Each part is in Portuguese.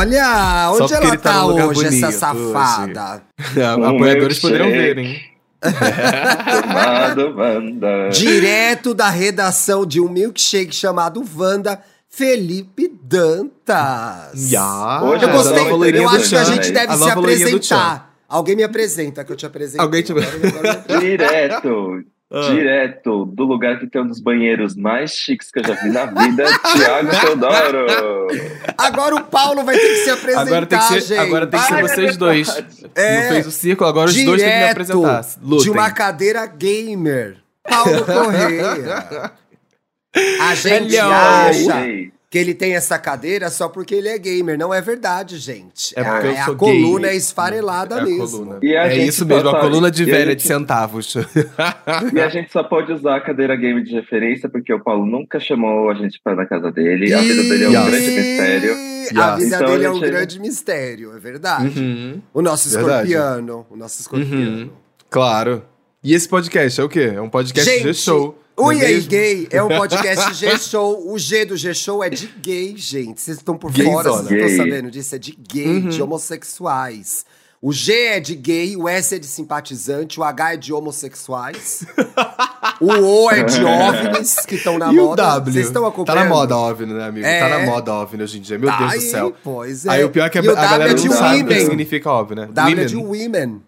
Olha, onde ela tá tá hoje, bonito essa safada? Apoiadores poderiam milkshake. ver, hein? Amado Wanda. Direto da redação de um milkshake chamado Wanda, Felipe Dantas. Ya, Hoje Eu gostei, eu acho que a gente deve A se apresentar. Alguém me apresenta, que eu te apresentei. Alguém te- Agora- agora- Direto, Ah. direto do lugar que tem um dos banheiros mais chiques que eu já vi na vida, Thiago Teodoro. Agora o Paulo vai ter que se apresentar, Agora tem que ser, gente. agora tem que ser Ai, é vocês dois. É. Não fez o círculo, agora os dois têm que me apresentar. Lutem. de uma cadeira gamer. Paulo Correia. A gente Hello. acha Ei, que ele tem essa cadeira só porque ele é gamer. Não é verdade, gente. É porque eu a, sou a coluna gay. é esfarelada É a mesmo. coluna. E a é isso mesmo, a coluna de e a velha gente- de centavos. E a gente só pode usar a cadeira game de referência porque o Paulo nunca chamou a gente para na casa dele. A vida dele é um Yes. grande mistério. A Yes. vida Então, dele é a um gente- grande mistério, é verdade. Uhum, O nosso Verdade. escorpiano. O nosso escorpiano. uhum, claro. E esse podcast é o quê? É um podcast Gente, G-Show. O é E aí mesmo? Gay é um podcast G-Show. O G do G-Show é de gay, gente. Vocês estão por Gayzona. fora, vocês não estão sabendo disso. É de gay, Uhum. de homossexuais. O G é de gay, o S é de simpatizante, o H é de homossexuais. o O é de OVNIs, que estão na e o moda. W? Vocês estão Tá acompanhando? na moda OVNI, né, amigo? É. Tá na moda OVNI hoje em dia. Meu Tá Deus do aí, céu. Pois é. Aí o pior é que a, E o a galera W é de não sabe o que women. significa OVNI, né? O W é de Women.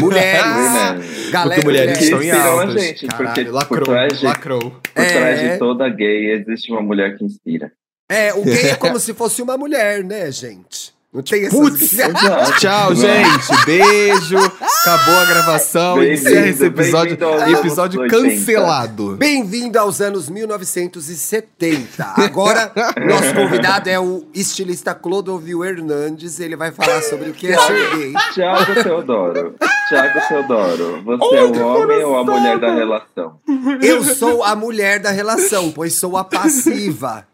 Mulheres. Women. Galera, Porque mulheres Que estão em inspiram a altas. gente, Caralho, porque por lacrou, trás de- lacrou. Por É. trás de toda gay existe uma mulher que inspira. É, o gay é como se fosse uma mulher, né, gente? Não tem essas... Putz! Tchau, gente. Beijo. Acabou a gravação. Bem-vindo, Encerra esse episódio. bem-vindo aos Episódio anos 80. cancelado. Bem-vindo aos anos 1970. Agora, nosso convidado é o estilista Clodovil Hernandes. Ele vai falar sobre o que é ser gay. Tiago Teodoro. Tiago Teodoro. Você é o homem ou a mulher da relação? Eu sou a mulher da relação, pois sou a passiva.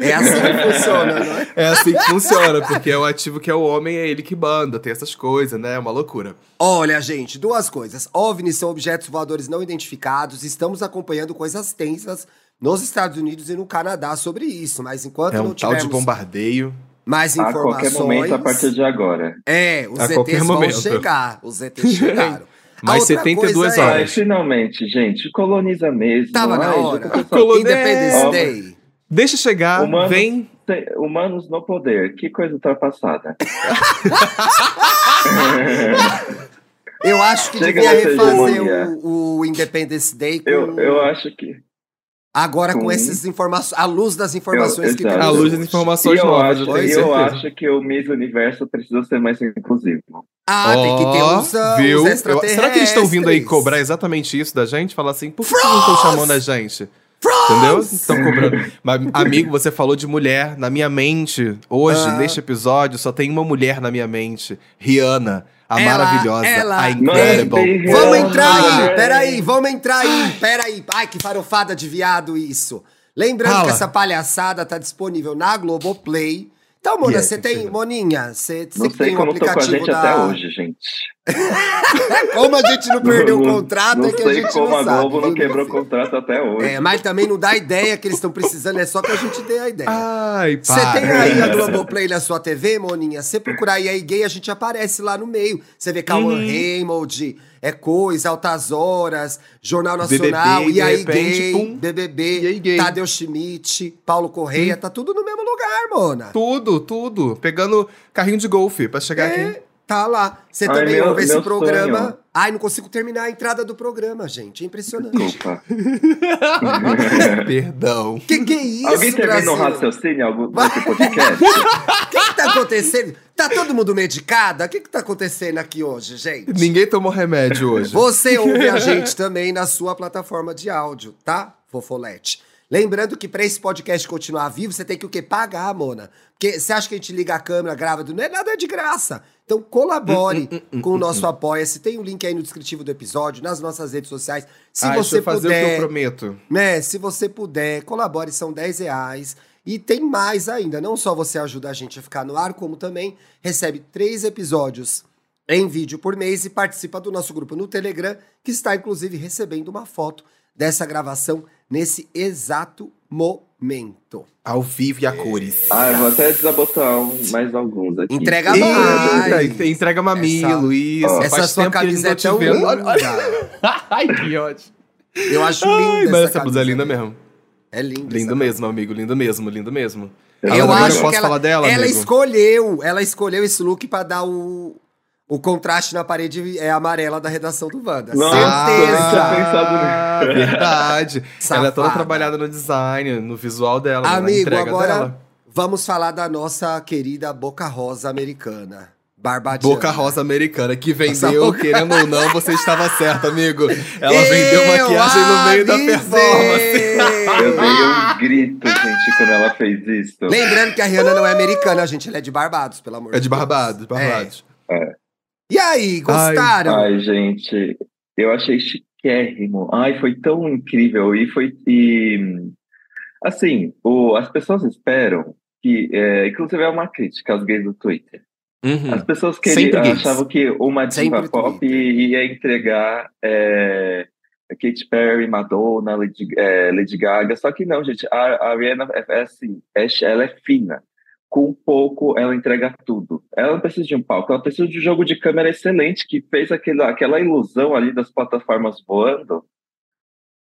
É assim que funciona, não é? É assim que funciona, porque é o ativo que é o homem, é ele que manda, tem essas coisas, né? É uma loucura. Olha, gente, duas coisas. OVNIs são objetos voadores não identificados. Estamos acompanhando coisas tensas nos Estados Unidos e no Canadá sobre isso. Mas enquanto É um não tal de tivermos bombardeio. mais A informações... qualquer momento, a partir de agora. É, os A ETs qualquer vão momento. chegar. Os ETs chegaram. A Mais outra 72 coisa horas. Ai, É, finalmente, gente, coloniza mesmo. tava na Ai, hora. Coloniza- Independence Ó, Day. Deixa chegar, Humano- vem. Tem- Humanos no poder, que coisa ultrapassada. Eu acho que Chega devia refazer o, o Independence Day com, eu, eu acho que. agora com com- essas informações, à luz das informações Eu- que temos À luz das informações E eu novas, acho, eu e eu certeza. acho que o Miss Universo precisa ser mais inclusivo. Ah, tem que ter uns, ah, viu? uns será que eles estão vindo aí cobrar exatamente isso da gente? Falar assim, por que vocês não estão chamando a gente? Entendeu? Estão cobrando. Mas, amigo, você falou de mulher. Na minha mente, hoje, Ah. neste episódio, só tem uma mulher na minha mente. Rihanna. A Ela- maravilhosa. ela- a incredible. Mãe, Vamos entrar aí, peraí, vamos entrar aí, peraí. Ai, que farofada de viado isso. Lembrando Fala. que essa palhaçada tá disponível na Globoplay. Então, Mona, Yes, você tem. Moninha, você Não sei tem um como tô com a aplicativo gente da. até hoje, gente. Como a gente não perdeu o Não- contrato, não é que a sei gente como não a sabe. Globo não quebrou filho? contrato até hoje. É, mas também não dá ideia que eles estão precisando, é só que a gente dê a ideia. Ai, Você tem aí a Globoplay na sua TV, Moninha? Você procurar aí aí gay, a gente aparece lá no meio. Você vê Cauã Uhum. Raymond, É Coisa, Altas Horas, Jornal Nacional, BBB, e aí repente, gay, pum. BBB, E aí gay. Tadeu Schmidt, Paulo Correia, tá tudo no mesmo lugar, Mona. Tudo, tudo. Pegando carrinho de golfe pra chegar aqui. Tá lá. Você Ai, também meu- ouve esse programa. sonho. Ai, não consigo terminar a entrada do programa, gente. É impressionante. Perdão. Que que é isso, Alguém termina um raciocínio algum nesse podcast? O que que tá acontecendo? Tá todo mundo medicada? O que que tá acontecendo aqui hoje, gente? Ninguém tomou remédio hoje. Você ouve a gente também na sua plataforma de áudio, tá, Fofolete? Lembrando que pra esse podcast continuar vivo, você tem que o quê? Pagar, Mona. Porque você acha que a gente liga a câmera, grava, não é nada de graça. Então colabore Hum, com o nosso Apoia-se. Tem o link aí no descritivo do episódio, nas nossas redes sociais. Se ah, deixa você eu fazer o que puder, eu prometo. né? Se você puder, colabore, são 10 reais. E tem mais ainda, não só você ajuda a gente a ficar no ar, como também recebe três episódios em vídeo por mês e participa do nosso grupo no Telegram, que está inclusive recebendo uma foto dessa gravação nesse exato momento. Ao vivo e a cores. Ah, eu vou até desabotar um- mais alguns aqui. Entrega Eita, mais. entrega mamilo, isso. Essa sua camisa não é olha. Ai, que ódio. Eu acho Ai, linda mas essa essa blusa é linda mesmo. É linda. Lindo mesmo, amigo. Lindo mesmo, lindo mesmo. Eu acho eu posso que ela, falar dela, ela amigo? escolheu, ela escolheu esse look pra dar o, o contraste na parede é amarela da redação do Wanda. Nossa, eu Certeza. pensado Ah, verdade. ela é toda Safada. trabalhada no design, no visual dela, Amigo, agora dela. vamos falar da nossa querida Boca Rosa americana. Barbadiana. Boca Rosa americana, que vendeu, boca- querendo ou não, você estava certo, amigo. Ela vendeu maquiagem no meio da performance. Eu dei um grito, gente, quando ela fez isso. Lembrando que a Rihanna não é americana, gente. Ela é de Barbados, pelo amor É de Deus. Barbados, Barbados. E aí, gostaram? Ai, gente, eu achei chiquérrimo. Ai, foi tão incrível. E foi. E, assim, o, as pessoas esperam que. é, inclusive, é uma crítica aos gays do Twitter. Uhum. As pessoas Sempre queriam, achavam que uma Sempre diva pop Twitter. ia entregar é, Katy Perry, Madonna, Lady, é, Lady Gaga. Só que não, gente. A, a Ariana é, é assim, é, ela é fina. Com pouco, ela entrega tudo. Ela não precisa de um palco, ela precisa de um jogo de câmera excelente que fez aquele, aquela ilusão ali das plataformas voando.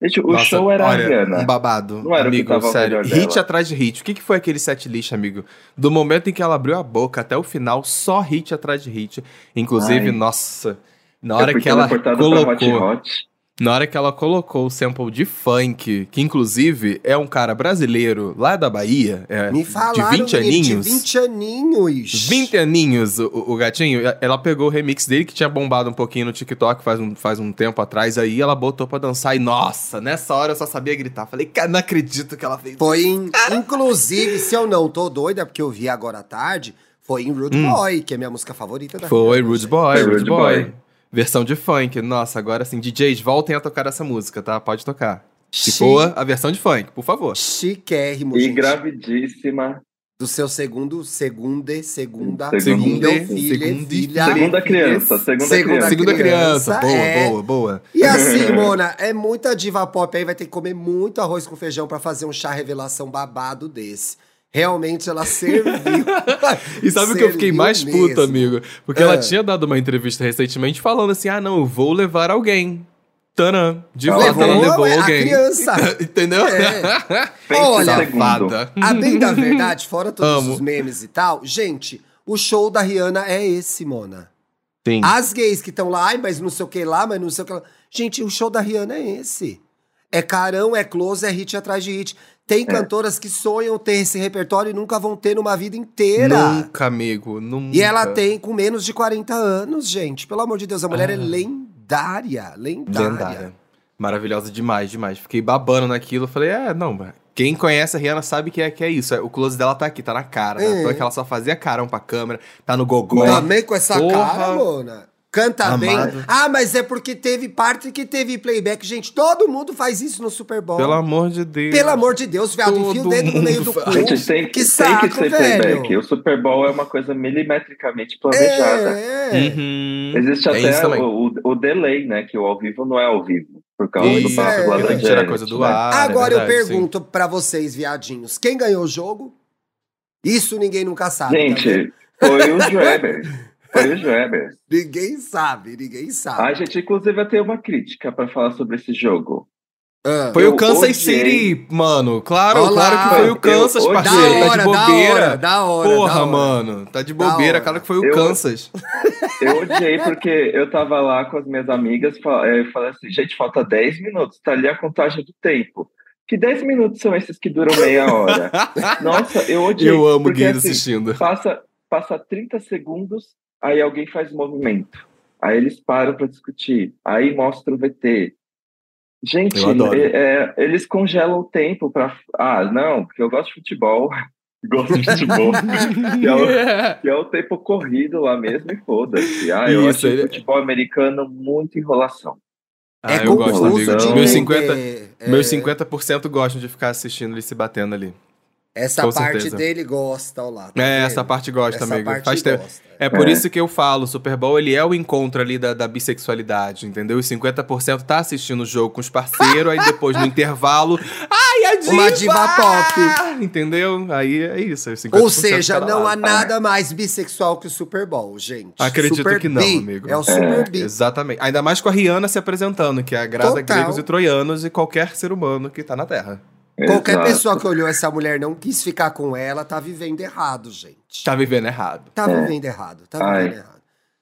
Gente, o Nossa, show era olha, Ariana. um babado. Não era o que amigo, tava ao sério. Hit atrás de hit. O que, que foi aquele set list, amigo? Do momento em que ela abriu a boca até o final, só hit atrás de hit. Inclusive, Ai. nossa, na hora que ela pra Hot colocou, Hot. Na hora que ela colocou o sample de funk, que inclusive é um cara brasileiro lá da Bahia, é, Me falaram de 20 menino, aninhos. De 20 aninhos. 20 aninhos, o, o gatinho, ela pegou o remix dele que tinha bombado um pouquinho no TikTok faz um, faz um tempo atrás, aí ela botou pra dançar e nossa, nessa hora eu só sabia gritar. Falei, cara, não acredito que ela fez Foi em, inclusive, se eu não tô doida, porque eu vi agora à tarde, foi em Rude Boy, que é minha música favorita da Foi Rude. Boy, Rude Boy. Versão de funk. Nossa, agora sim, DJs, voltem a tocar essa música, tá? Pode tocar. Se Chi- for a versão de funk, por favor. Chiquérrimo, E gente. gravidíssima. Do seu segundo, segunda, Segunda, segunda, segunda, filha, segunda, filha. Segunda criança, segunda, Segunda criança. Segunda criança. Boa, é. boa, boa. E assim, Mona, é muita diva pop aí, vai ter que comer muito arroz com feijão pra fazer um chá revelação babado desse. Realmente ela serviu. E sabe o que eu fiquei mais mesmo. puto, amigo? Porque Ah. ela tinha dado uma entrevista recentemente falando assim: ah, não, eu vou levar alguém. Tanã. De Ela fato, ela levou levou a alguém. criança. Entendeu? É. Olha. Safada. A bem da verdade, fora todos Amo. os memes e tal, gente, o show da Rihanna é esse, Mona. Sim. As gays que estão lá, ai, mas não sei o que lá, mas não sei o que lá. Gente, o show da Rihanna é esse. É carão, é close, é hit atrás de hit. Tem cantoras que sonham ter esse repertório e nunca vão ter numa vida inteira. Nunca, amigo. Nunca. E ela tem com menos de 40 anos, gente. Pelo amor de Deus, a mulher Ah. é lendária. Lendária. Lendária. Maravilhosa demais, demais. Fiquei babando naquilo. Falei, é, não, quem conhece a Rihanna sabe que é, que é isso. É, O close dela tá aqui, tá na cara. É. Né? Então é que ela só fazia carão pra câmera, tá no gogó. Também com essa Porra. cara, Mona. Canta Amado. bem. Ah, mas é porque teve parte que teve playback. Gente, todo mundo faz isso no Super Bowl. Pelo amor de Deus. Pelo amor de Deus, viado. Enfia o Todo dedo no meio do mundo cu. Gente, tem, que tem saco, que ser velho. playback. O Super Bowl é uma coisa milimetricamente planejada. É, é. Uhum. Existe É isso até o, o, o delay, né? Que o ao vivo não é ao vivo. Por causa Isso, do papo é. lá da Tira a Janet, coisa do né? ar. Agora é eu verdade, pergunto pra vocês, viadinhos. Quem ganhou o jogo? Isso ninguém nunca sabe. tá? Gente, foi o Joeber. Foi o Joeber. Ninguém sabe, ninguém sabe. A gente, inclusive, eu tenho uma crítica pra falar sobre esse jogo. Ah. Foi Eu o Kansas odiei. City, mano. Claro, Olá. claro que foi o Kansas, Eu- da parceiro. hora, tá de da bobeira. hora, da hora. Porra, da hora. mano. Tá de Da bobeira. Claro que foi o Eu- Kansas. Eu odiei porque eu tava lá com as minhas amigas eh, eu falei assim, gente, falta 10 minutos, tá ali a contagem do tempo. Que 10 minutos são esses que duram meia hora? Nossa, eu odiei. Eu amo porque, gays assim, assistindo. passa, passa 30 segundos, aí alguém faz um movimento. Aí eles param para discutir. Aí mostra o VT. Gente, é- é, eles congelam o tempo para. Ah, não, porque eu gosto de futebol. gosto de futebol. que, é o, que é o tempo corrido lá mesmo e foda-se. Ah, eu Isso, acho ele- o futebol americano muito enrolação. Ah, é eu gosto, amigo. de Meus entender. 50, É, meus 50% gostam de ficar assistindo eles se batendo ali. Essa com parte certeza. dele gosta, ó lá. tá É, vendo? essa parte gosta, Essa amigo. parte Faz tempo. gosta. É por É. isso que eu falo, o Super Bowl ele é o encontro ali da, da bissexualidade, entendeu? Os 50% tá assistindo o jogo com os parceiros, aí depois no intervalo, ai, diva! Uma diva pop. Entendeu? Aí é isso. É 50% Ou seja, cada não há lado. nada mais bissexual que o Super Bowl, gente. Acredito Super que não, bi. amigo. É o Super Bi. Exatamente. Ainda mais com a Rihanna se apresentando, que agrada Total. gregos e troianos e qualquer ser humano que tá na Terra. Qualquer Exato. pessoa que olhou essa mulher não quis ficar com ela, tá vivendo errado, gente. Tá vivendo errado. Tá É. vivendo errado, tá Ai. vivendo errado.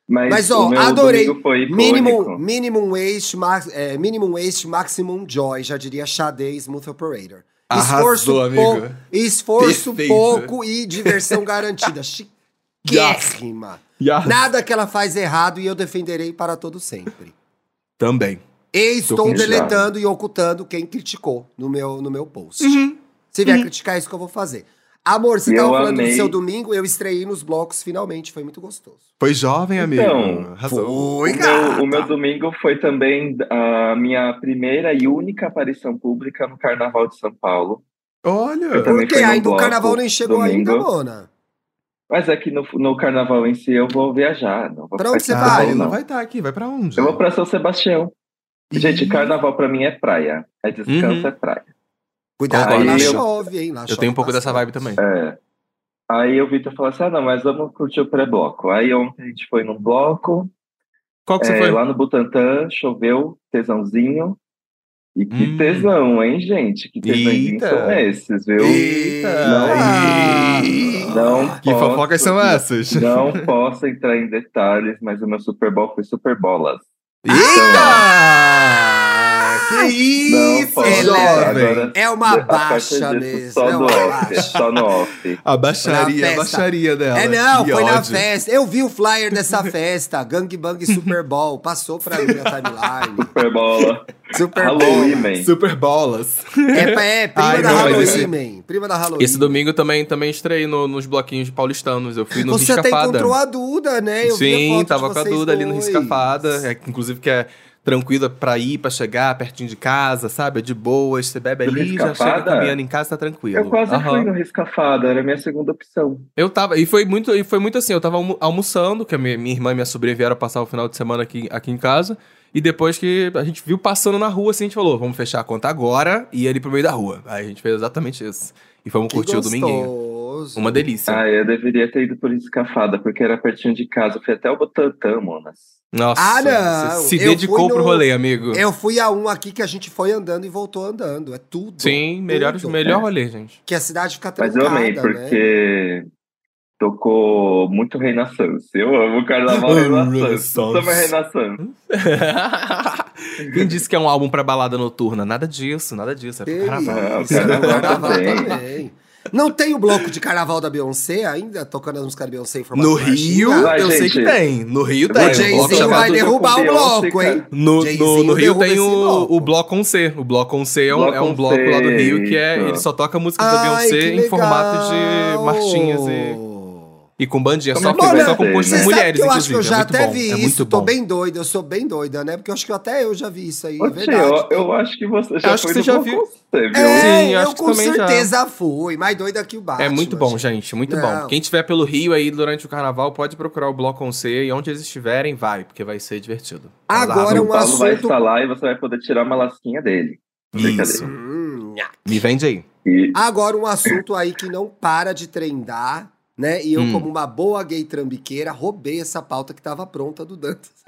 Mas, Mas, ó, adorei. Minimum, minimum wage, max, é, minimum wage, maximum joy, já diria Xadê Smooth Operator. Arrasou, esforço amigo. pouco, esforço Perfeito. pouco e diversão garantida. Chiquérrima. Yes. Nada que ela faz errado e eu defenderei para todo sempre. Também. E estou deletando e ocultando quem criticou no meu, no meu post. Uhum. Se vier criticar, é isso que eu vou fazer. Amor, você Eu tava falando do amei. seu domingo, eu estreiei nos blocos finalmente, foi muito gostoso. Foi jovem, amigo. Então, Arrasou. Foi, O meu, o meu domingo foi também a minha primeira e única aparição pública no Carnaval de São Paulo. Olha. Eu também Porque ainda o carnaval nem chegou domingo. ainda, Mona. Mas é que no, no Carnaval em si eu vou viajar. Não vou Pra onde você vai? Paulo, ele não não. vai estar aqui. Vai pra onde? Eu vou pra São Sebastião. Gente, carnaval pra mim é praia. É descanso, Uhum. é praia. Cuidado, Aí lá eu- chove, hein? Lá Eu chove tenho um pouco dessa vibe também. É. Aí o Vitor falou assim: ah, não, mas vamos curtir o pré-bloco. Aí ontem a gente foi num bloco, Qual que você é, foi? lá no Butantã, choveu, tesãozinho. E que Hum. tesão, hein, gente? Que tesãozinhos Eita. são esses, viu? Eita! Não. Eita! Não Que posso- fofocas são essas? Não posso entrar em detalhes, mas o meu Super Bowl foi Super Bolas. Eita! Que Não isso, posso. jovem! Agora, É uma a baixa mesmo. Só é no uma off, baixa. só no off. A baixaria, na a festa. baixaria dela. É, não, Que foi na ódio. festa. Eu vi o flyer dessa festa, Gangbang Super Bowl. Passou pra mim na timeline. Super Bola. Super Halloween, man. Super bolas. É, é prima Ai, da não, Halloween, esse- man. Prima da Halloween. Esse domingo também, também estreiei no- nos bloquinhos paulistanos. Eu fui no Você até Riscafada. encontrou a Duda, né? Eu vi a Sim, tava com a Duda ali no dois. Riscafada. É, inclusive que é tranquila pra ir, pra chegar, pertinho de casa, sabe? É de boas, você bebe ali, já chega caminhando em casa, tá tranquilo. Eu quase Aham. fui no Riscafada, era a minha segunda opção. Eu tava, e foi muito, e foi muito assim, eu tava almo- almoçando, que a minha, minha irmã e minha sobrinha vieram passar o final de semana aqui, aqui em casa, e depois que a gente viu passando na rua, assim, a gente falou, vamos fechar a conta agora e ir ali pro meio da rua. Aí a gente fez exatamente isso. E fomos Que curtir o dominguinho. gostoso. Uma delícia. Ah, eu deveria ter ido por Riscafada, porque era pertinho de casa. Eu fui até o Butantã, monas. Nossa, Ah, não, você se dedicou fui pro no- rolê, amigo. Eu fui a um aqui que a gente foi andando e voltou andando. É tudo. Sim, melhor, tudo. melhor rolê, gente. Que a cidade fica Mas trancada, eu amei, né? Tocou muito Reina Sans. Eu amo o Carnaval. Sans. Summer Reina Sans. Quem disse que é um álbum pra balada noturna? Nada disso, nada disso. É pro carnaval. isso, carnaval carnaval também. também. Não tem o bloco de carnaval da Beyoncé ainda? Tocando as músicas da Beyoncé em formato No? Rio, Vai, eu sei gente. que tem. No Rio tem. O Jay-Z vai derrubar o bloco, hein? No, no, no Rio tem o, bloco. o Bloco on C. O Bloco on C é um, Bloco é um bloco lá do Rio que é. Ele só toca músicas da Beyoncé em formato de marchinhas e, e com bandinha. Como Só, é que, que vai só sabe mulheres, que eu acho que eu inclusive. já é muito até bom. vi é isso, muito tô bom. bem doida, eu sou bem doida, né? Porque eu acho que até eu já vi isso aí, é Oxe, verdade. eu, eu acho que você já acho foi que você já viu. você, viu? É, Sim, eu eu com também já. certeza fui, mais doida que o Batman. É muito bom, gente, muito Não. bom. Quem tiver pelo Rio aí durante o carnaval, pode procurar o Bloco on C e onde eles estiverem, vai, porque vai ser divertido. Agora um o Paulo vai assunto- estar lá e você vai poder tirar uma lasquinha dele. Isso. Hum. Me vende aí. E Agora um assunto aí que não para de trendar, né? E eu, Hum. como uma boa gay trambiqueira, roubei essa pauta que tava pronta do Dantas.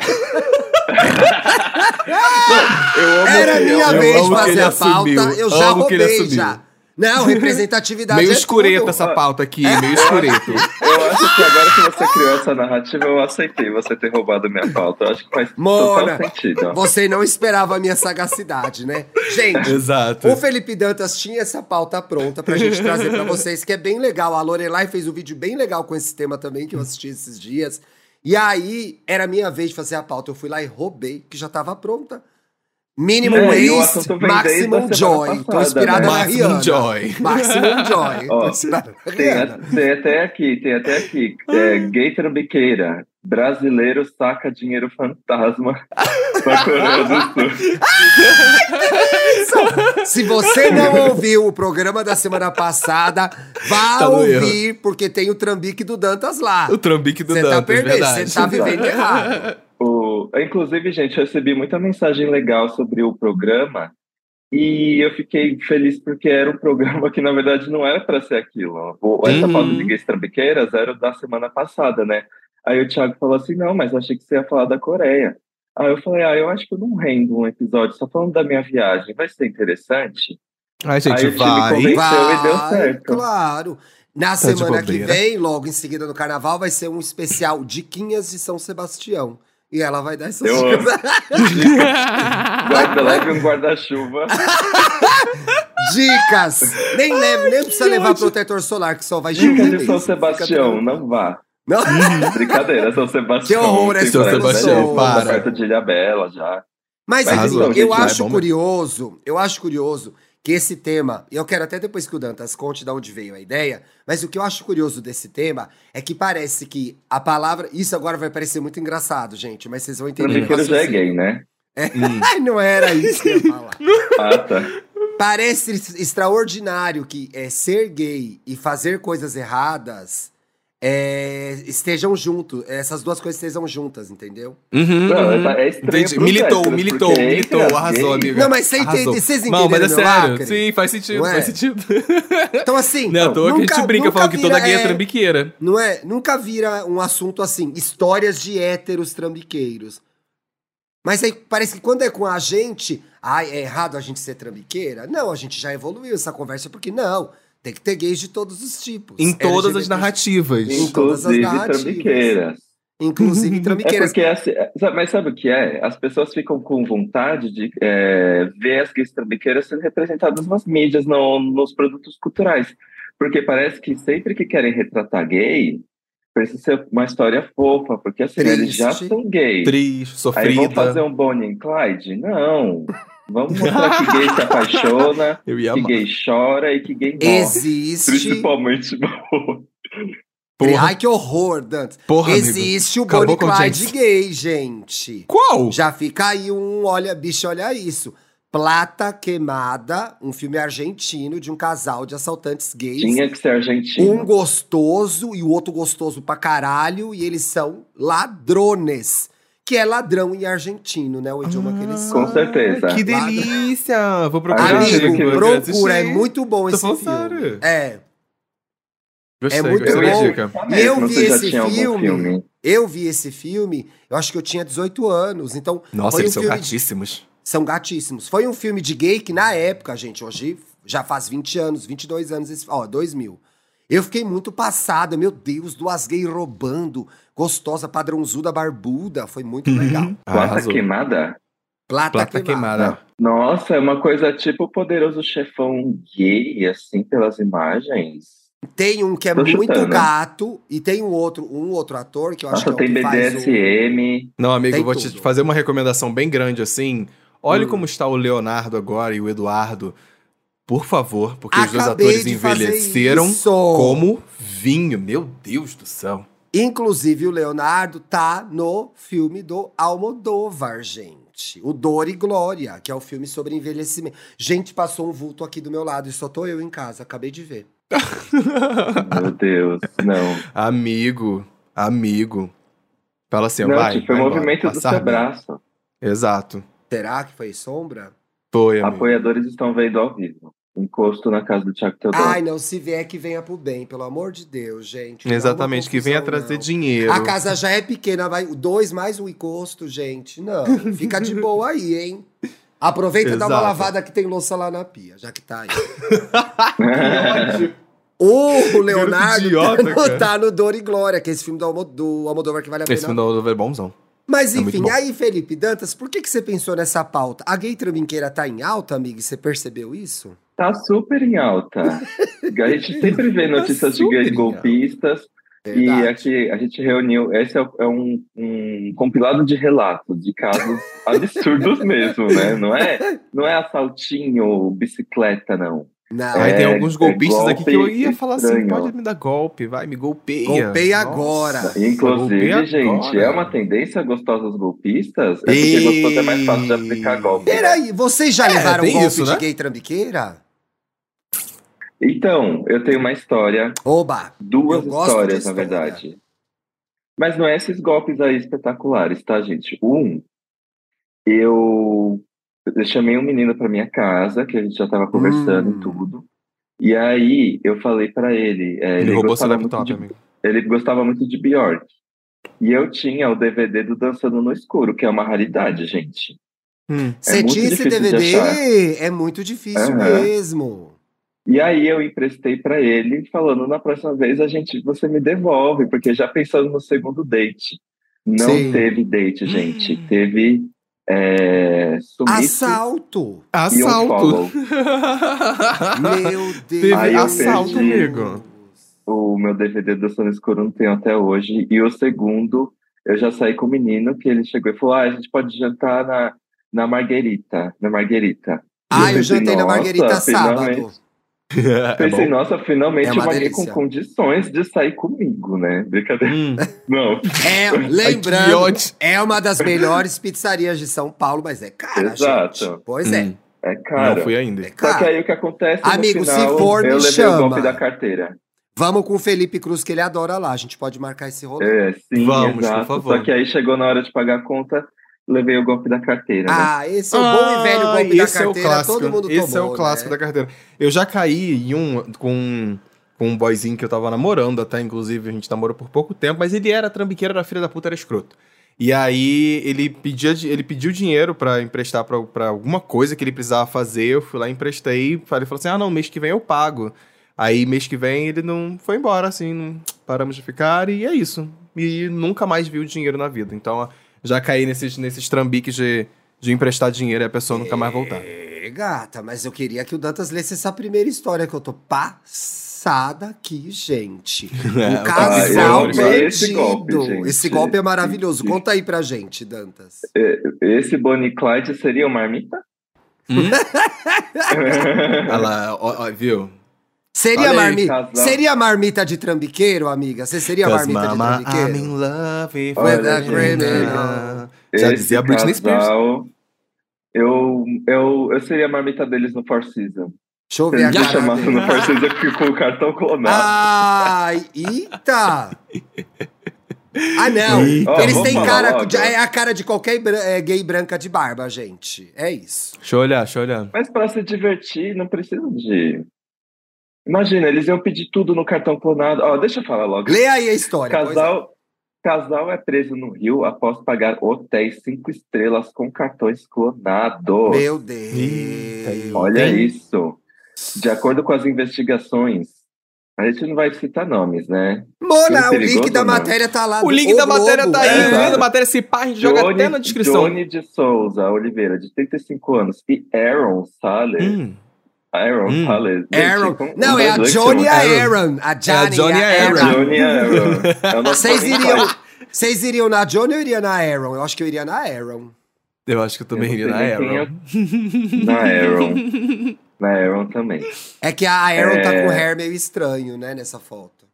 eu amo Era minha eu- vez que fazer a pauta, assumiu. eu já roubei assumiu. já. Não, representatividade Meio é escureto tudo. essa pauta aqui, meio escureto. Eu acho que agora que você criou essa narrativa, eu aceitei você ter roubado minha pauta. Eu acho que faz Mona, total sentido. Você não esperava a minha sagacidade, né? Gente, Exato. o Felipe Dantas tinha essa pauta pronta pra gente trazer pra vocês, que é bem legal. A Lorelai fez um vídeo bem legal com esse tema também, que eu assisti esses dias. E aí, era minha vez de fazer a pauta. Eu fui lá e roubei, que já tava pronta. Minimum É, Waste, Maximum Joy. Tô passada, inspirada né? na Maximum Rihanna. Joy. Maximum Joy. Ó, Tem, a- tem até aqui, tem até aqui. É, gay trambiqueira. Brasileiro saca dinheiro fantasma pra Coreia do Sul. Se você não ouviu o programa da semana passada, vá Tá ouvir, porque tem o trambique do Dantas lá. O trambique do Você tá Dantas, perdendo, verdade. você tá vivendo errado. Inclusive, gente, eu recebi muita mensagem legal sobre o programa. E eu fiquei feliz porque era um programa que, na verdade, não era para ser aquilo. O- Essa Uhum. foto de gays trambiqueiras era da semana passada, né? Aí o Thiago falou assim: não, mas achei que você ia falar da Coreia. Aí eu falei: ah, eu acho que eu não rendo um episódio só falando da minha viagem. Vai ser interessante? Ai, gente, Aí o time vai. convence- Venceu e deu certo. Claro. Na Tá semana que vem, logo em seguida no carnaval, vai ser um especial Diquinhas de São Sebastião. E ela vai dar essas Eu amo. dicas. Guarda, leve um guarda-chuva. Dicas! Nem leve, nem precisa levar protetor solar, que só vai Dicas chover de mesmo. São Sebastião, não vá. Não? Brincadeira, São Sebastião. Que horror, esse São Sebastião, né? para. Tá perto de Ilhabela já. Mas Mas então, eu gente, acho bom, curioso, eu acho curioso que esse tema, e eu quero até depois que o Dantas conte de onde veio a ideia, mas o que eu acho curioso desse tema é que parece que a palavra. Isso agora vai parecer muito engraçado, gente, mas vocês vão entender. o Trambiqueiro já é gay, né? Hum. Ai, não era isso que eu ia falar. Ah, tá. Parece extraordinário que é, ser gay e fazer coisas erradas é, estejam juntos. Essas duas coisas estejam juntas, entendeu? Uhum, Não, uhum. é estranho Militou, héteros, militou, porque militou, as arrasou, amiga. Não, mas você entende- Arrasou. vocês Não, mas é entenderam sério. lacre? Sim, faz sentido, é? faz sentido. Então, assim. Não é que a nunca- gente brinca nunca falando que toda vira, gay é é, trambiqueira. Não é? Nunca vira um assunto assim, histórias de héteros trambiqueiros. Mas aí parece que quando é com a gente, ai, é errado a gente ser trambiqueira? Não, a gente já evoluiu essa conversa, porque não. Tem que ter gays de todos os tipos. Em todas as narrativas. Em todas as Inclusive narrativas. trambiqueiras. Inclusive É trambiqueiras. porque, assim, é- mas sabe o que é? As pessoas ficam com vontade de é, ver as gays trambiqueiras sendo representadas nas mídias, no- nos produtos culturais. Porque parece que sempre que querem retratar gay, precisa ser uma história fofa, porque assim, eles já Triste. são gays. Triste, Aí vão sofrida. fazer um Bonnie and Clyde? Não. Vamos mostrar que gay se apaixona, que amar. gay chora e que gay morre. Existe. Principalmente Porra, Ai, que horror, Dantas. porra, amigo. Existe o Acabou Bonnie Clyde gente. gay, gente. Qual? Já fica aí um olha, bicho, olha isso. Plata Queimada, um filme argentino de um casal de assaltantes gays. Tinha que ser argentino. Um gostoso e o outro gostoso pra caralho, e eles são ladrones. Que é ladrão em argentino, né? O idioma que eles Com são. certeza. Que delícia! Vou procurar. Ah, Amigo, que- procura, é muito bom Tô esse filme. sério. É. Gostei, é muito bom. E eu Não vi esse algum filme. Eu vi esse filme, eu acho que eu tinha 18 anos, então Nossa, foi eles um são filme de- gatíssimos. são gatíssimos. Foi um filme de gay que na época, gente, hoje já faz 20 anos, 22 anos, ó, 2000. Eu fiquei muito passada, meu Deus, duas gays roubando, gostosa, padrãozuda, barbuda, foi muito legal. Plata Arrasou. queimada? Plata, Plata queimada. queimada. Nossa, é uma coisa tipo o poderoso chefão gay, assim, pelas imagens. Tem um que é Tô muito chutando. gato e tem um outro, um outro ator que eu acho Nossa, que é o tem que faz o... BDSM. Não, amigo, Tem eu vou te tudo. fazer uma recomendação bem grande assim. Olha Hum. como está o Leonardo agora e o Eduardo. Por favor, porque os dois Acabei atores envelheceram isso. como vinho. Meu Deus do céu. Inclusive, o Leonardo tá no filme do Almodóvar, gente. O Dor e Glória, que é o filme sobre envelhecimento. Gente, passou um vulto aqui do meu lado e só tô eu em casa, acabei de ver. Meu Deus, não. amigo, amigo. Fala assim, não, vai. tipo, foi vai o embora, movimento do seu bem. braço. Exato. Será que foi sombra? Foi, amigo. Apoiadores estão vendo ao vivo. Encosto na casa do Thiago Teodoro. Ai, não, se vier que venha pro bem, pelo amor de Deus, gente. Exatamente, que venha trazer não. dinheiro. A casa já é pequena, vai dois mais um encosto, gente. Não, fica de boa aí, hein? Aproveita e dá uma lavada que tem louça lá na pia, já que tá aí. O Leonardo idiota, tá, no, tá no Dor e Glória, que é esse filme do, Almo, do Almodóvar que vale a pena. Esse filme do Oliver é bonzão. Mas é enfim, bom. aí, Felipe Dantas, por que, que você pensou nessa pauta? A gay trambiqueira tá em alta, amigo? Você percebeu isso? Tá super em alta. A gente sempre vê notícias de super gays em golpistas. E aqui a gente reuniu. Esse é, é um, um compilado de relatos de casos absurdos mesmo, né? Não é, não é assaltinho, bicicleta, não. Não, É, tem alguns é golpistas aqui que eu ia falar assim: estranho. pode me dar golpe, vai, me golpeia. Golpeia Nossa, agora. Inclusive, golpeia gente, agora. é uma tendência gostosa os golpistas. É porque gostoso é mais fácil de aplicar golpe. Peraí, vocês já É, levaram golpe isso, de né? gay trambiqueira? Então, eu tenho uma história, Oba! duas histórias, na verdade. Mas não é esses golpes aí espetaculares, tá, gente? Um, eu eu chamei um menino para minha casa, que a gente já tava conversando Hum. e tudo. E aí eu falei para ele, é, Ele ele, roubou seu gostava muito laptop, de, amigo. ele gostava muito de Bjork. E eu tinha o DVD do Dançando no Escuro, que é uma raridade, gente. Hum. Você muito tinha esse DVD? achar. É muito difícil Aham. mesmo. E aí eu emprestei para ele, falando na próxima vez a gente, você me devolve, porque já pensando no segundo date. Não Sim. teve date, gente. Teve é, Assalto! e um Assalto. follow. Meu Deus! Teve Aí eu assalto, amigo. O meu DVD do Sono Escuro não tenho até hoje. E o segundo, eu já saí com o menino, que ele chegou e falou: ah, a gente pode jantar na, na Marguerita. Na Marguerita. Ah, eu pensei, jantei na "Nossa, Marguerita finalmente." sábado. É Pensei, bom. nossa, finalmente É uma uma gay delícia. com condições de sair comigo, né? Brincadeira. Hum. Não. É, lembrando, é uma das melhores pizzarias de São Paulo, mas é cara, Exato. gente. Pois é, Hum. É cara. Não fui ainda. é Só que cara. aí o que acontece Amigo, no se final, for, me eu levei chama. o golpe da carteira. Vamos com o Felipe Cruz, que ele adora lá. A gente pode marcar esse rolê. É, sim, Vamos, por exato. favor. Só que aí chegou na hora de pagar a conta, levei o golpe da carteira, né? Ah, esse é o bom e velho Ah, golpe da esse é o carteira. clássico. Todo mundo Esse é tomou, o clássico né? da carteira. Eu já caí em um com, com um boyzinho que eu tava namorando, até inclusive a gente namorou por pouco tempo, mas ele era trambiqueiro, era filho da puta, era escroto. E aí ele, pedia, di- ele pediu dinheiro pra emprestar pra, pra alguma coisa que ele precisava fazer. Eu fui lá, emprestei. Falei, falou assim: ah, não, mês que vem eu pago. Aí mês que vem ele não foi embora, assim, não paramos de ficar e é isso. E nunca mais vi o dinheiro na vida. Então já caí nesses, nesses trambiques de, de emprestar dinheiro e a pessoa nunca mais voltar. É, gata, mas eu queria que o Dantas lesse essa primeira história que eu tô passada aqui, gente. É, O casal amei esse golpe, gente. Esse golpe é maravilhoso. Conta aí pra gente, Dantas. Esse Bonnie Clyde seria o Marmita? Hum? Olha lá, ó, ó, viu? Seria, marmi... seria marmita de trambiqueiro, amiga? Você seria marmita de mama, I'm trambiqueiro? in love with the. Já dizia Britney Spears. Eu, eu, eu seria a marmita deles no Four Seasons. Deixa eu ver a cara dele. no Four Seasons, eu fico com o cartão clonado. Ai, eita! Ah, não. Eles têm cara. logo. de- É a cara de qualquer é, gay branca de barba, gente. É isso. Deixa eu olhar, deixa eu olhar. Mas para se divertir, não precisa de. Imagina, eles iam pedir tudo no cartão clonado. Ó, deixa eu falar logo. Lê aí a história. é. Casal, casal é preso no Rio após pagar hotéis cinco estrelas com cartões clonados. Meu Deus. Eita, Olha Tem? isso. De acordo com as investigações, a gente não vai citar nomes, né? Mona, o link da matéria tá lá. O link da Globo. matéria tá aí. É, o link da matéria, se pá, a gente joga até na descrição. Johnny de Souza Oliveira, de 35 anos, e Aaron Salles. Hum, Aaron Hum. Salles. Aaron. Gente, Não, um é a dois Johnny e a Aaron. A Johnny, Johnny e a a. Aaron. Johnny e Aaron. É o nosso Vocês iriam, vocês iriam na Johnny ou iria na Aaron? Eu acho que eu iria na Aaron. eu acho que eu também Eu iria na quem Arrow. Na Aaron. Na Aaron também. É que a Aaron tá É. com hair meio estranho, né, nessa foto.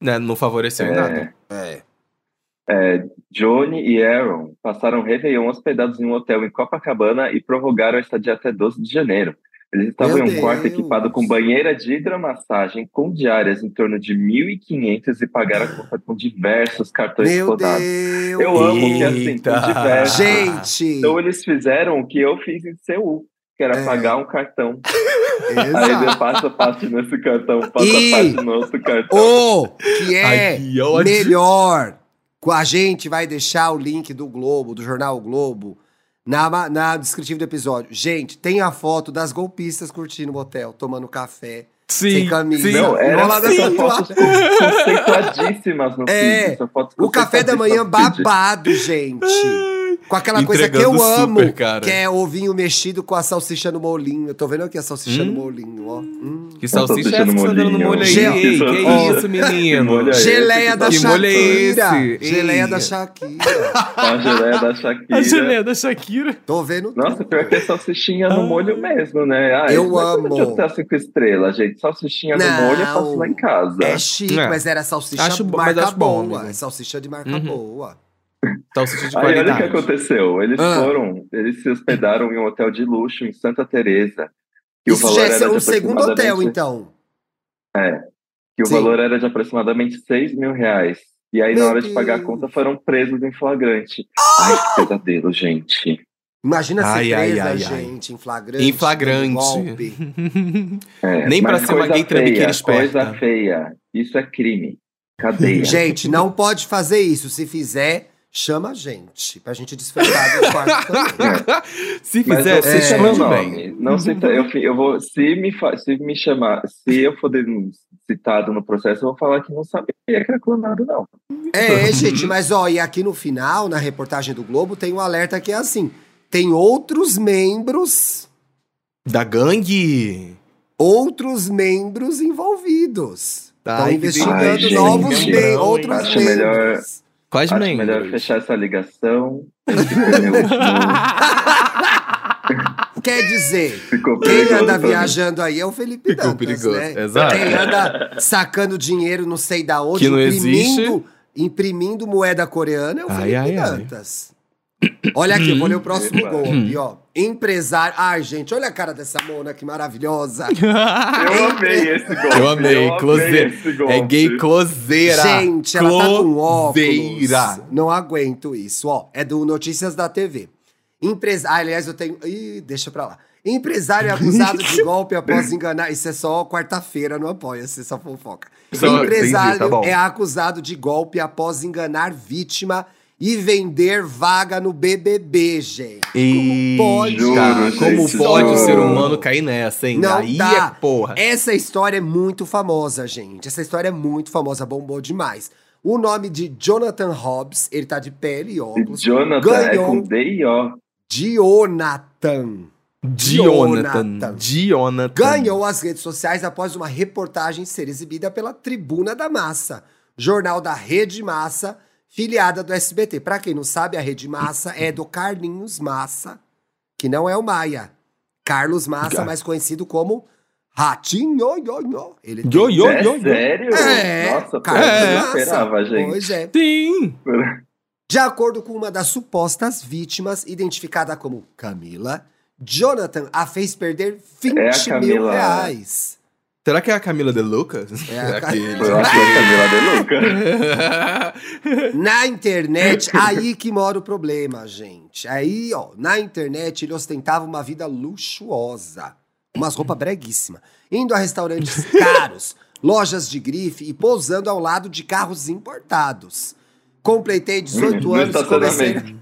Né, não favoreceu em É, nada. É. é, Johnny e Aaron passaram Réveillon hospedados em um hotel em Copacabana e prorrogaram a estadia até 12 de janeiro. Eles estavam Meu em um quarto Deus. equipado com banheira de hidromassagem, com diárias em torno de 1.500 e pagaram a conta com diversos cartões Meu rodados. Deus. Eu amo que assim, Eita. com diversos. Gente. Então eles fizeram o que eu fiz em Seul, que era É. pagar um cartão. Aí Exato. eu passo a parte nesse cartão, passo E- a parte no outro cartão. O que é Ai, que melhor. A gente vai deixar o link do Globo, do jornal o Globo, na, na descritivo do episódio. Gente, tem a foto das golpistas curtindo o hotel, tomando café, sem Sim, camisa. sim. Não, era Enrolada sim, fotos conceituadíssimas no É, feed. O café da manhã babado, gente. Com aquela coisa que eu amo, super, cara. que é ovinho mexido com a salsicha no molinho. Eu tô vendo aqui a salsicha Hum. no molinho, ó. Hum. Que salsicha é essa no que você tá dando no molhinho. molho aí? Gel- Ei, que Ó, isso, menino? que é? Geleia da Que é Shakira. Geleia Ei. da Shakira. A geleia da Shakira. A geleia da Shakira. Tô vendo Nossa, tudo. pior que é salsichinha no molho mesmo, né? Ah, Eu é amo. de hotel cinco estrelas, gente. Salsichinha no Não. molho eu faço lá em casa. É chique, É. mas era salsicha Acho bo- marca acho bom, boa. amigo. É salsicha de marca Uhum. boa. Salsicha de Aí olha o que qualidade. aconteceu. Eles Ah. foram, eles se hospedaram em um hotel de luxo em Santa Teresa. que o Isso valor já é um segundo hotel, então. que o Sim. valor era de aproximadamente 6 mil reais. E aí, Meu na hora de pagar a Deus. conta, foram presos em flagrante. Ai, que pesadelo, gente. Imagina ser Ai, presa, ai, ai. gente, em flagrante. Em flagrante. É, Nem pra ser uma gay trambiqueira esperta. Coisa feia. Isso é crime. Cadeia. Gente, não pode fazer isso. Se fizer, chama a gente. Pra gente desfrutar do quarto também. Se fizer, se cita meu esconde nome. bem. Não cita, eu, eu vou, se me, se me chamar, se eu for citado no processo, eu vou falar que não sabia que era clonado, não. É, gente, mas ó, e aqui no final, na reportagem do Globo, tem um alerta que é assim: tem outros membros, Da gangue. outros membros envolvidos. Estão Ai, que investigando. Ai, novos gente, mem- não, outros membros. melhor- Quais Acho membros? melhor fechar essa ligação. Quer dizer, Ficou quem anda viajando aí é o Felipe Ficou Dantas, perigoso, né? exato. Quem anda sacando dinheiro não sei da onde, Que não imprimindo, imprimindo moeda coreana é o Ai, Felipe ai, ai. Olha aqui, vou ler o próximo Epa. golpe, ó. Empresário. Ai, gente, olha a cara dessa mona, que maravilhosa. Eu amei esse golpe. Eu amei, close- golpe. É gay closeira. Gente, ela tá com óculos. Closeira. Não aguento isso, ó. É do Notícias da TV. Empresa... Ah, aliás, eu tenho. Ih, deixa pra lá. Empresário é acusado de golpe após enganar. Isso é só quarta-feira, não apoia-se essa fofoca. Só- Empresário entendi, tá é acusado de golpe após enganar vítima e vender vaga no BBB, gente. Como pode? Juro, como gente, pode o ser humano cair nessa, hein? Não Aí dá. é porra. Essa história é muito famosa, gente. Essa história é muito famosa, bombou demais. O nome de Jonathan Hobbs, ele tá de pele e óculos. Jonathan é ganhou com D e O. Jonathan. Jonathan. Jonathan. Jonathan. Ganhou as redes sociais após uma reportagem ser exibida pela Tribuna da Massa, jornal da Rede Massa, filiada do SBT. Pra quem não sabe, a Rede Massa é do Carlinhos Massa, que não é o Maia. Carlos Massa, mais conhecido como Ratinho. Yo, yo. Ele tem- Yo, yo, é yo, sério? É, Nossa, Carlos eu não Massa. esperava, gente. Pois é. Sim. De acordo com uma das supostas vítimas, identificada como Camila, Jonathan a fez perder 20 É a mil Camila- reais. Será que é a Camila de Lucas? É a Ca- Aquele. Eu acho que é a Camila De Luca. Na internet, aí que mora o problema, gente. Aí, ó, na internet ele ostentava uma vida luxuosa. Umas roupas breguíssimas. Indo a restaurantes caros, lojas de grife e pousando ao lado de carros importados. Completei 18 No anos e comecei.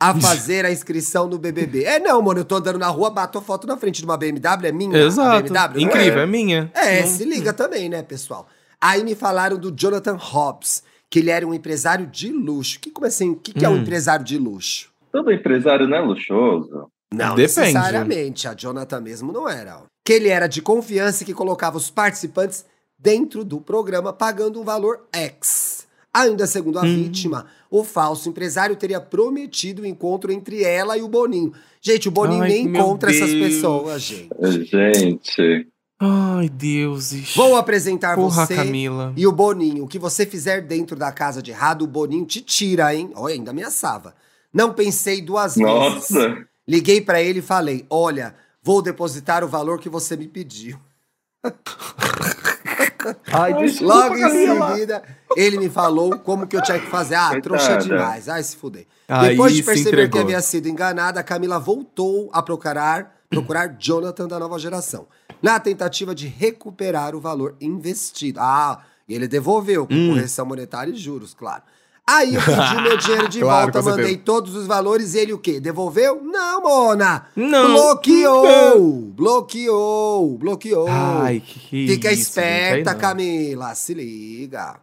A fazer a inscrição no BBB. É, não, mano, eu tô andando na rua, bato a foto na frente de uma BMW, é minha? a Exato. BMW, não Incrível, é? é minha. É, Não- se liga também, né, pessoal? Aí me falaram do Jonathan Hobbs, que ele era um empresário de luxo. Que, como assim, o que, que é um Hum. empresário de luxo? Todo empresário não é luxuoso. Não Depende. necessariamente, a Jonathan mesmo não era. ó. Que ele era de confiança e que colocava os participantes dentro do programa, pagando um valor X. Ainda segundo a Hum. vítima, o falso empresário teria prometido o encontro entre ela e o Boninho. Gente, o Boninho Ai, nem encontra essas Deus. pessoas, gente. Gente. Ai, deuses. Vou apresentar Porra, você Camila. e o Boninho. O que você fizer dentro da casa de errado, o Boninho te tira, hein? Olha, ainda ameaçava. Não pensei duas vezes. Nossa. Liguei pra ele e falei: Olha, vou depositar o valor que você me pediu. Ai, Logo em seguida, ele me falou como que eu tinha que fazer. Ah, trouxa Coitada. demais. Ai, se fuder. Aí Depois de perceber que havia sido enganada, a Camila voltou a procurar, procurar Jonathan da nova geração. Na tentativa de recuperar o valor investido. Ah, e ele devolveu, com Hum. correção monetária e juros, claro. Aí eu pedi meu dinheiro de Claro, volta, mandei todos os valores e ele o quê? Devolveu? Não, Mona! Não. Bloqueou! Bloqueou! Bloqueou! Ai, que Fica isso, esperta, gente, não. Camila, se liga.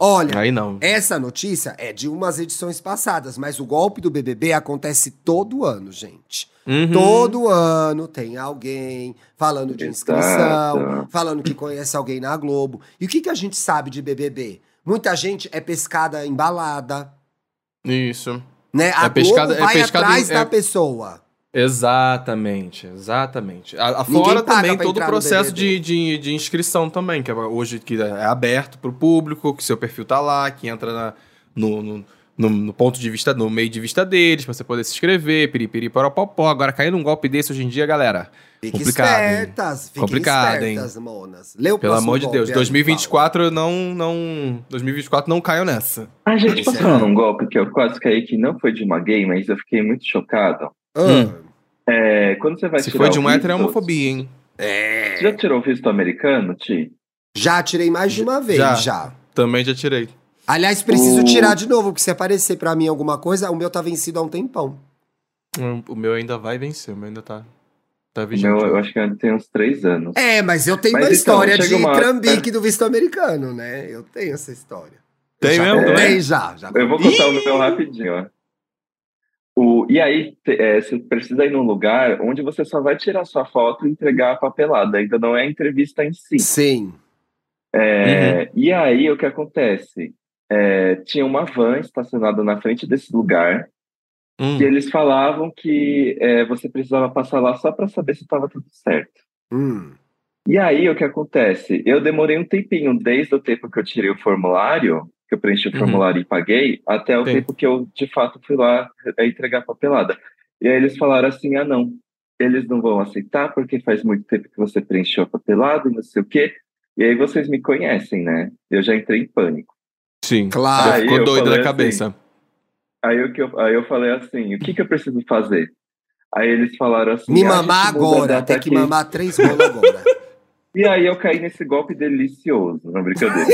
Olha, Aí não. essa notícia é de umas edições passadas, mas o golpe do BBB acontece todo ano, gente. Uhum. Todo ano tem alguém falando de inscrição, Exato. falando que conhece alguém na Globo. E o que, que a gente sabe de BBB? Muita gente é pescada em balada, Isso. né? A É pescada- Globo é vai pescada atrás em- da é- Exatamente. Exatamente. A- a- Fora também todo o processo de, de, de inscrição também, que é hoje que é aberto para o público, que seu perfil tá lá, que entra na- no, no, no- no ponto de vista, no meio de vista deles, pra você poder se inscrever, piripiri, poropopó. Agora, cair num golpe desse hoje em dia, galera, Fiquem Complicado, hein? espertas, fiquem Complicado, hein? espertas, monas. Lê o pelo amor de Deus, aí, 2024 não, não, 2024 não caiu nessa. A gente, posso Isso é- falar num golpe que eu quase caí que não foi de uma gay, mas eu fiquei muito chocado? Ah, É, quando você vai Se tirar for de um hétero, é homofobia, hein? Você já tirou o visto americano, Ti? já tirei mais de uma vez, Já. já. Também já tirei. Aliás, preciso O- tirar de novo, porque se aparecer pra mim alguma coisa, o meu tá vencido há um tempão. O meu ainda vai vencer, o meu ainda tá, tá vigente. meu, eu acho que ainda tem uns três anos. É, mas eu tenho Mas uma então, história de uma- trambique do visto americano, né? Eu tenho essa história. Tem já mesmo, contei também? já, já. Eu vou contar o meu rapidinho, ó. O, e aí, te- é, você precisa ir num lugar onde você só vai tirar sua foto e entregar a papelada. Ainda não é a entrevista em si. Sim. É, E aí, o que acontece? É, tinha uma van estacionada na frente desse lugar Hum. e eles falavam que é, você precisava passar lá só para saber se estava tudo certo. Hum. E aí, o que acontece? Eu demorei um tempinho, desde o tempo que eu tirei o formulário, que eu preenchi o Uhum. formulário e paguei, até o Sim. tempo que eu, de fato, fui lá eh, entregar a papelada. E aí eles falaram assim, ah, não, eles não vão aceitar porque faz muito tempo que você preencheu a papelada e não sei o quê. E aí vocês me conhecem, né? Eu já entrei em pânico. Sim. Claro. Aí ficou doido da cabeça. Aí, o que eu, aí eu falei assim, o que, que eu preciso fazer? Aí eles falaram assim... Me "Ah, a mamar agora. Tem que aqui." mamar três rolos agora. E aí eu caí nesse golpe delicioso, não é brincadeira.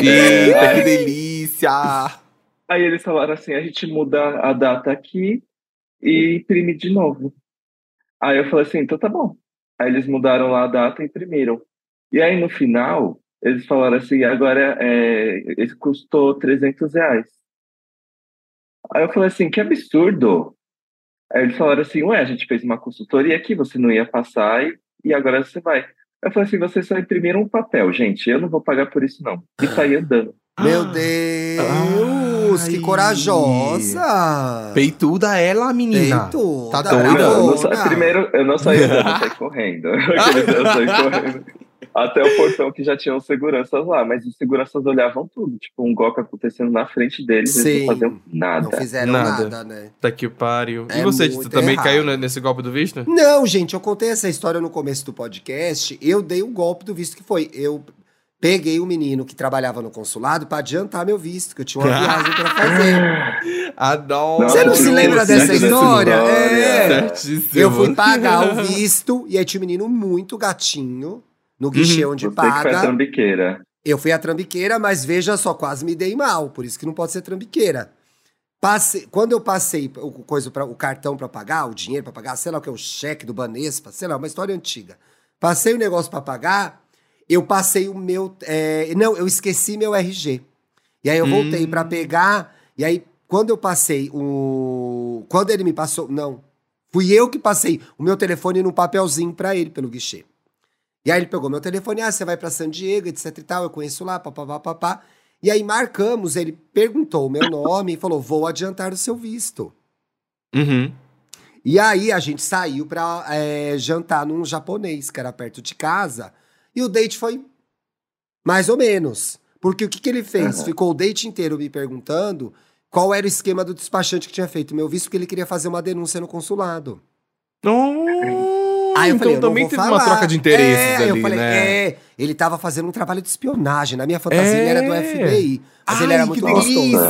Eita, aí- que delícia! Aí eles falaram assim: a gente muda a data aqui e imprime de novo. Aí eu falei assim: então tá bom. Aí eles mudaram lá a data e imprimiram. E aí no final, eles falaram assim: agora é, esse custou 300 reais. Aí eu falei assim: que absurdo. Aí eles falaram assim: ué, a gente fez uma consultoria aqui, você não ia passar e, e agora você vai. Eu falei assim: vocês só imprimiram um papel, gente, eu não vou pagar por isso não. E saí andando. Meu Deus, que Ai. corajosa. Peituda ela, menina. Peituda, Tá doida? Não, eu não sa- bravona. primeiro, eu não saí andando, eu saí correndo. eu saí correndo. Até o portão que já tinham seguranças lá, mas os seguranças olhavam tudo. Tipo, um golpe acontecendo na frente deles, eles Sim. não faziam nada. Não fizeram Nada. nada, né? Tá que pariu. É e você, você também errado. caiu ne- nesse golpe do visto? Não, gente, eu contei essa história no começo do podcast. Eu dei o golpe do visto que foi. Eu peguei o menino que trabalhava no consulado pra adiantar meu visto, que eu tinha uma viagem pra fazer. Adoro. Você não se lembra dessa dessa história? história. É. Certíssimo. Eu fui pagar o visto e aí tinha um menino muito gatinho no guichê onde Você que foi a paga. trambiqueira. Eu fui a trambiqueira, mas veja só, quase me dei mal, por isso que não pode ser trambiqueira. Passei, quando eu passei o, coisa pra, o cartão pra pagar, o dinheiro pra pagar, sei lá o que é o cheque do Banespa, sei lá, uma história antiga. Passei o negócio pra pagar, eu passei o meu. é, não, eu esqueci meu RG. E aí eu voltei Hum. pra pegar, e aí quando eu passei o. Quando ele me passou. Não. Fui eu que passei o meu telefone num papelzinho pra ele, pelo guichê. E aí ele pegou meu telefone, ah, você vai pra San Diego, etc e tal, eu conheço lá, papapá, papá. E aí marcamos, ele perguntou o meu nome e falou, vou adiantar o seu visto. Uhum. E aí a gente saiu pra é, jantar num japonês, que era perto de casa, e o date foi mais ou menos. Porque o que, que ele fez? Aham. Ficou o date inteiro me perguntando qual era o esquema do despachante que tinha feito meu visto, porque ele queria fazer uma denúncia no consulado. Oh, Aí eu então falei, eu não também teve falar. uma troca de interesses é, ali, eu falei, né? É, ele tava fazendo um trabalho de espionagem. Na minha fantasia ele era do É. FBI. Mas ele Ai, era muito que gostoso.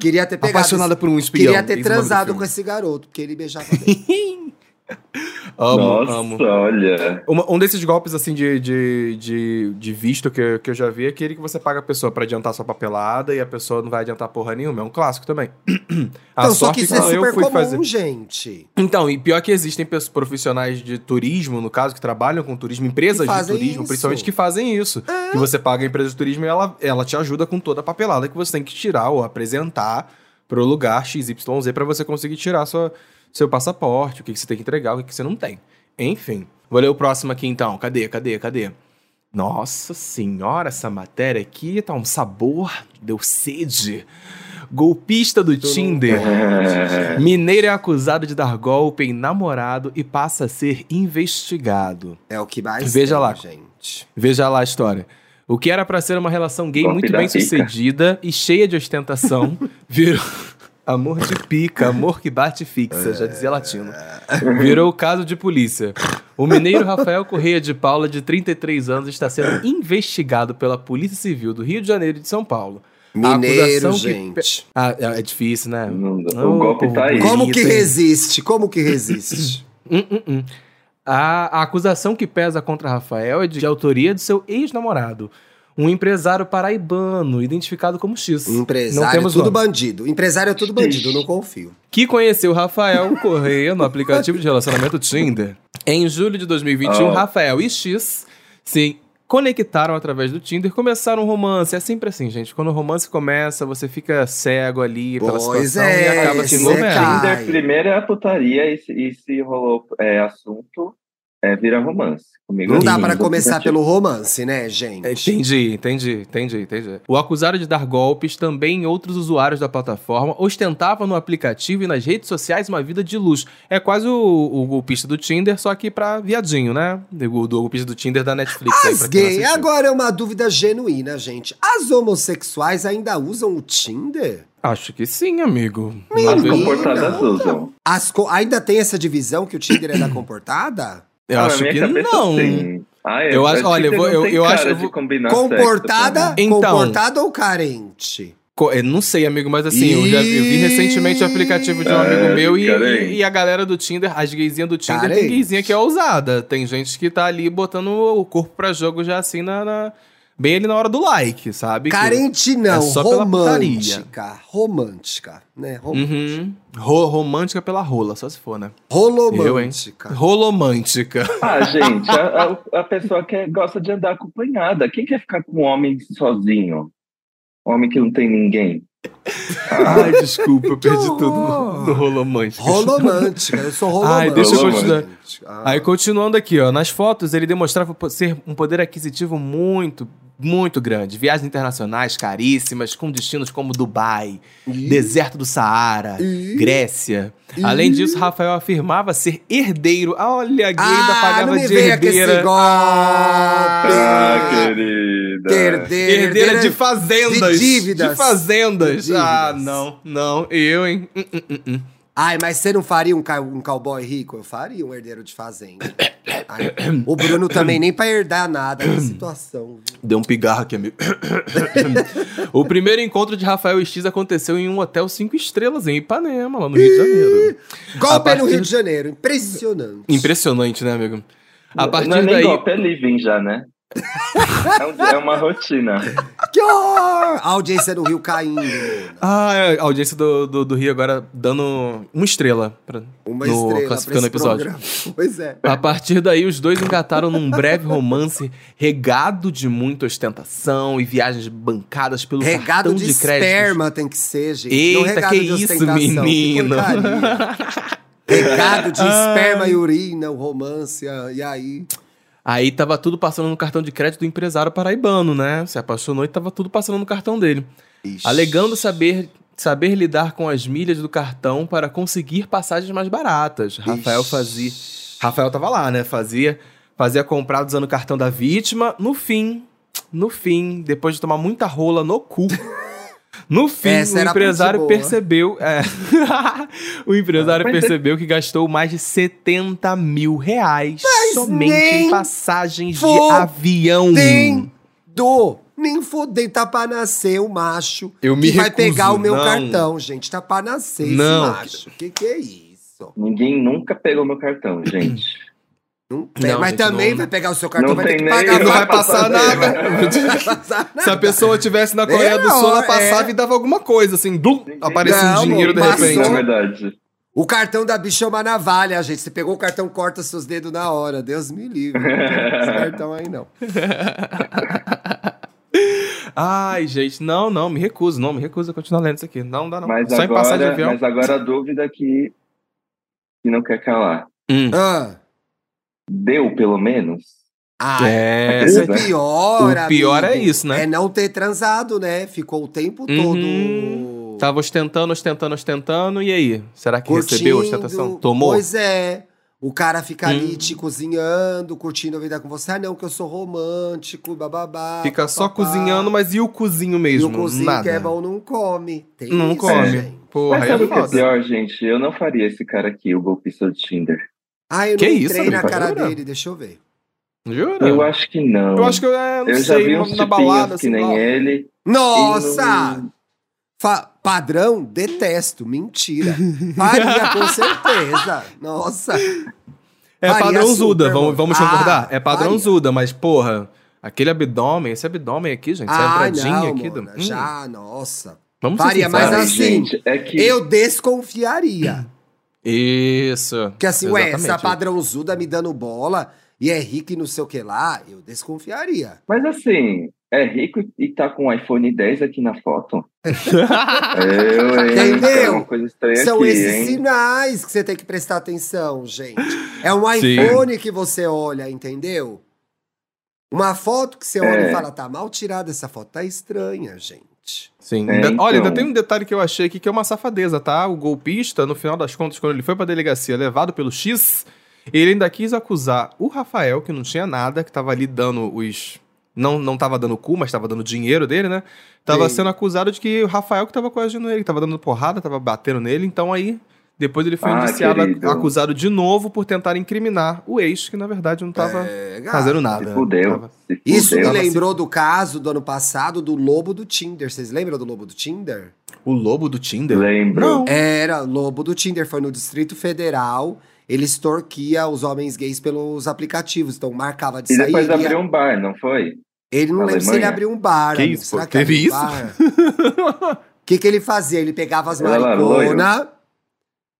Queria ter pegado. Apaixonada por um espião. Queria ter é transado com esse garoto, porque ele beijava bem. Amo, Nossa, amo. olha. Uma- um desses golpes, assim, de, de, de, de visto que, eu- que eu já vi é aquele que você paga a pessoa pra adiantar sua papelada e a pessoa não vai adiantar porra nenhuma. É um clássico também. a Então, só sorte que isso que é eu super fui comum, fazer. gente. Então, e pior que existem pessoas, profissionais de turismo, no caso, que trabalham com turismo, empresas de turismo, isso. principalmente, que fazem isso. Que você paga a empresa de turismo e ela, ela te ajuda com toda a papelada que você tem que tirar ou apresentar pro lugar XYZ pra você conseguir tirar sua, seu passaporte, o que, que você tem que entregar, o que, que você não tem. Enfim. Vou ler o próximo aqui então. Cadê, cadê, cadê? Nossa senhora, essa matéria aqui tá um sabor, deu sede. Golpista do Tinder. Mineiro é acusado de dar golpe em namorado e passa a ser investigado. É o que mais Veja tem, lá. gente. Veja lá a história. O que era pra ser uma relação gay Golpe muito bem sucedida e cheia de ostentação, virou. Amor de pica, amor que bate fixa, já dizia latino. Virou caso de polícia. O mineiro Rafael Correia de Paula, de 33 anos, está sendo investigado pela Polícia Civil do Rio de Janeiro e de São Paulo Mineiro, acusação que gente. Ah, é é difícil, né? Não o golpe tá aí. Como que resiste? Como que resiste? Hum, hum, hum. A, a acusação que pesa contra Rafael é de, de autoria de seu ex-namorado, um empresário paraibano, identificado como X. Não Empresário é temos tudo nome. bandido. Empresário é tudo bandido, não confio. Que conheceu Rafael Correia no aplicativo de relacionamento Tinder. Em julho de 2021, Oh. Rafael e X se conectaram através do Tinder, começaram um romance. É sempre assim, gente. Quando o romance começa, você fica cego ali pela Pois situação é, e acaba se envolvendo. Tinder primeiro é a putaria e se, e se rolou é, assunto, é, vira romance. Comigo Não é dá para começar pelo romance, né, gente? Entendi, entendi, entendi, entendi. O acusado de dar golpes também outros usuários da plataforma ostentava no aplicativo e nas redes sociais uma vida de luxo. É quase o, o golpista do Tinder, só que pra viadinho, né? O do golpista do Tinder da Netflix. aí, As não gay, agora é uma dúvida genuína, gente. As homossexuais ainda usam o Tinder? Acho que sim, amigo. As Não vejo- comportadas usam. As co- ainda tem essa divisão que o Tinder é da comportada? Eu Ah, acho que não. sim. Ah, é, Eu acho- Tinder olha, eu vou- não eu- eu cara acho- eu vou- comportada? Então. Comportada ou carente? Co- eu Não sei, amigo, mas assim, eu, já, eu vi recentemente o aplicativo de um É, amigo meu e, e a galera do Tinder, as gaysinhas do Tinder, Carente. tem gaysinha que é ousada. Tem gente que tá ali botando o corpo pra jogo já assim na. na- bem ali na hora do like, sabe? Que- Carente não, é só pela romântica. Romântica, né? Rom... Uhum. Ro- romântica pela rola, só se for, né? Rolomântica. Rolomântica. Ah, gente, a, a- a pessoa que gosta de andar acompanhada. Quem quer ficar com um homem sozinho? Homem que não tem ninguém. Ai, desculpa, eu perdi horror. tudo no, no rolomântica. Rolomântica, eu sou rolomântica. Ai, deixa eu continuar. Ah. Aí, continuando aqui, ó. Nas fotos, ele demonstrava ser um poder aquisitivo muito, muito grande. Viagens internacionais caríssimas, com destinos como Dubai, deserto do Saara, Ih. Grécia. Além disso, Rafael afirmava ser herdeiro. Olha, a gay ainda Ah, pagava não me de venha com esse herdeira. golpe. Ah, querida. Herdeira, Herdeira de fazendas. de dívidas. De fazendas. De Ah, dívidas. não, não. Eu, hein? Hum, hum, hum. Ai, mas você não faria um, um cowboy rico? Eu faria um herdeiro de fazenda. Ai, o Bruno também nem pra herdar nada. Que situação. viu? Deu um pigarro aqui, amigo. o primeiro encontro de Rafael e X aconteceu em um hotel cinco estrelas em Ipanema, lá no Rio de Janeiro. A Golpe partir- no Rio de Janeiro. Impressionante. Impressionante, né, amigo? A partir não é nem daí. golpe, é living já, né? é, é uma rotina. Que horror! A audiência no Rio caindo. Ah, é, a audiência do, do, do Rio agora dando uma estrela pra, Uma no, estrela classificando o pra episódio. programa. Pois é. A partir daí, os dois engataram num breve romance regado de muita ostentação e viagens bancadas pelo Regado cartão de, de, crédito. esperma tem que ser, gente. não Eita, regado que de isso, menino. Que regado de Ai. esperma e urina, o romance, ah, e aí? Aí tava tudo passando no cartão de crédito do empresário paraibano, né? Se apaixonou e tava tudo passando no cartão dele. Ixi. Alegando saber, saber lidar com as milhas do cartão para conseguir passagens mais baratas. Rafael Ixi. fazia. Rafael tava lá, né? Fazia, fazia comprar usando o cartão da vítima. No fim, no fim, depois de tomar muita rola no cu. No fim, Essa o empresário percebeu. é. o empresário Mas- percebeu que gastou mais de 70 mil reais somente nem em passagens de avião. Tem do. Nem foder, tá pra nascer o macho. Eu me que vai recuso, pegar o meu não. cartão, gente. Tá pra nascer Não. esse macho. Que que é isso? Ninguém nunca pegou meu cartão, gente. Não tem, Não, mas gente, também não- vai pegar o seu cartão, não vai ter que pagar. E não vai passar nada. nada. Vai passar Se a pessoa tivesse na Coreia do É, Sul, ela é. passava e dava alguma coisa, assim, blum, aparecia Não, um dinheiro de repente. Na passou. verdade. O cartão da bicha é uma navalha, gente. Você pegou o cartão, corta seus dedos na hora. Deus me livre. Não esse cartão aí, não. Ai, gente, não, não, me recuso, não, me recuso a continuar lendo isso aqui. Não dá, não. Mas Só em passar de agora, avião. mas agora a dúvida que, que não quer calar. Hum. Ah, Deu, pelo menos? ah É, Essa- o pior, O pior amigo, é isso, né? É não ter transado, né? Ficou o tempo Uhum. todo. tava ostentando, ostentando, ostentando, e aí? Será que recebeu a ostentação? Tomou? Pois é. O cara fica ali Hum. te cozinhando, curtindo a vida com você. Ah, não, que eu sou romântico, bababá. Fica só papapá. cozinhando, mas e o cozinho E mesmo? o cozinho Nada. que é bom não come. Tem Não isso, come. gente. Porra, Mas aí é sabe o que é pior, gente? Eu não faria esse cara aqui, o golpista do Tinder. Ah, eu Que não isso, entrei na amigo? cara Jura? dele, deixa eu ver. Jura? Eu acho que não. Eu acho que eu é, não Eu já sei, vi na- uns na balada, que assim, nem lá. ele. Nossa! Fa- padrão, detesto. Mentira. Faria, com certeza. Nossa. É Faria padrãozuda, super, vamos, vamos Ah, concordar? É padrãozuda, mas porra, aquele abdômen, esse abdômen aqui, gente, essa Ah, entradinha não, aqui. do- mona, Hum, Já, nossa. Vamos faria, mas assim, gente, é que Eu desconfiaria. Isso. Que assim, ué, essa padrãozuda me dando bola e é rica e não sei o que lá, eu desconfiaria. Mas assim, é rico e tá com o iPhone 10 aqui na foto. Eu, hein? Entendeu? Uma coisa estranha São aqui, esses hein? sinais que você tem que prestar atenção, gente. É um Sim. iPhone que você olha, entendeu? Uma foto que você olha É. e fala, tá mal tirada essa foto, tá estranha, gente. Sim. É, Ainda- Olha, ainda então. tem um detalhe que eu achei aqui que é uma safadeza, tá? O golpista, no final das contas, quando ele foi pra delegacia levado pelo X, ele ainda quis acusar o Rafael, que não tinha nada, que tava ali dando os. Não, não tava dando cu, mas tava dando dinheiro dele, né? Tava Sim. sendo acusado de que o Rafael que tava coagindo ele, que tava dando porrada, tava batendo nele, então aí. Depois ele foi Ah, indiciado, querido. acusado de novo por tentar incriminar o ex, que na verdade não tava É, fazendo nada. Se fudeu. Tava- Se Isso me fudeu. Lembrou do caso do ano passado do lobo do Tinder. Vocês lembram do lobo do Tinder? O lobo do Tinder? Lembro. Não. Era lobo do Tinder, foi no Distrito Federal. Ele extorquia os homens gays pelos aplicativos. Então marcava de E sair. depois ia- abriu um bar, não foi? Ele não na lembra se ele Alemanha? abriu um bar. Que amigo. isso, Será que Teve abriu isso? bar? O que, que ele fazia? Ele pegava as mariconas,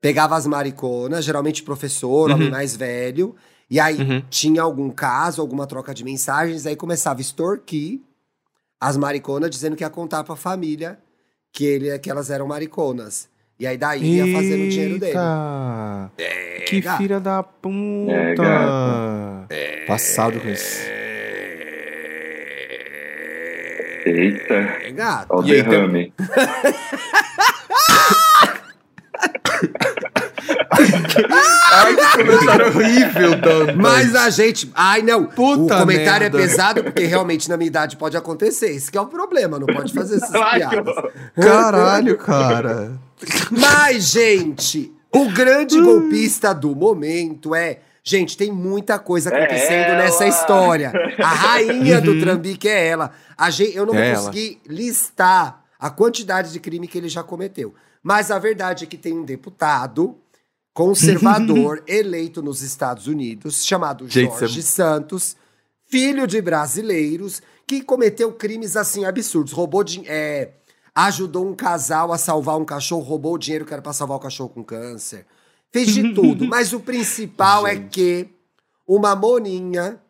pegava as mariconas, geralmente professor, homem Uhum. mais velho, e aí Uhum. tinha algum caso, alguma troca de mensagens, aí começava a extorquir as mariconas, dizendo que ia contar pra família que, ele, que elas eram mariconas. E aí daí ia fazendo o dinheiro dele. Eita! que gato. filha da puta! É, gato. Passado com isso. Eita. É gato. Ó o E aí, derrame. Ai, que comentário horrível, Dan. Mas a gente. Ai, não. Puta o comentário merda. é pesado porque realmente na minha idade pode acontecer. Esse que é o problema, não pode fazer essas piadas. Caralho, cara. Mas, gente, o grande golpista do momento é. Gente, tem muita coisa É acontecendo ela. nessa história. A rainha do Trambique é ela. A gente, eu não vou É conseguir listar a quantidade de crime que ele já cometeu. Mas a verdade é que tem um deputado conservador eleito nos Estados Unidos, chamado Gente, Jorge Santos, filho de brasileiros, que cometeu crimes assim absurdos. Roubou é, ajudou um casal a salvar um cachorro, roubou o dinheiro que era pra salvar o cachorro com câncer. Fez de tudo, mas o principal é que uma moninha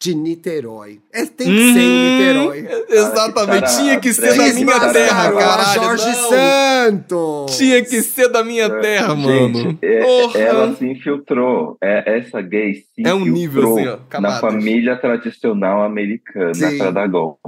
de Niterói. É, tem que ser em Niterói. Exatamente, Cara, tinha que ser da minha terra, Desmascarou a caralho. Jorge não. Santos. Tinha que ser da minha terra, mano. É- Porra. ela se infiltrou. É, essa gay se É um nível, infiltrou assim, ó, na família tradicional americana Sim. pra dar golpe.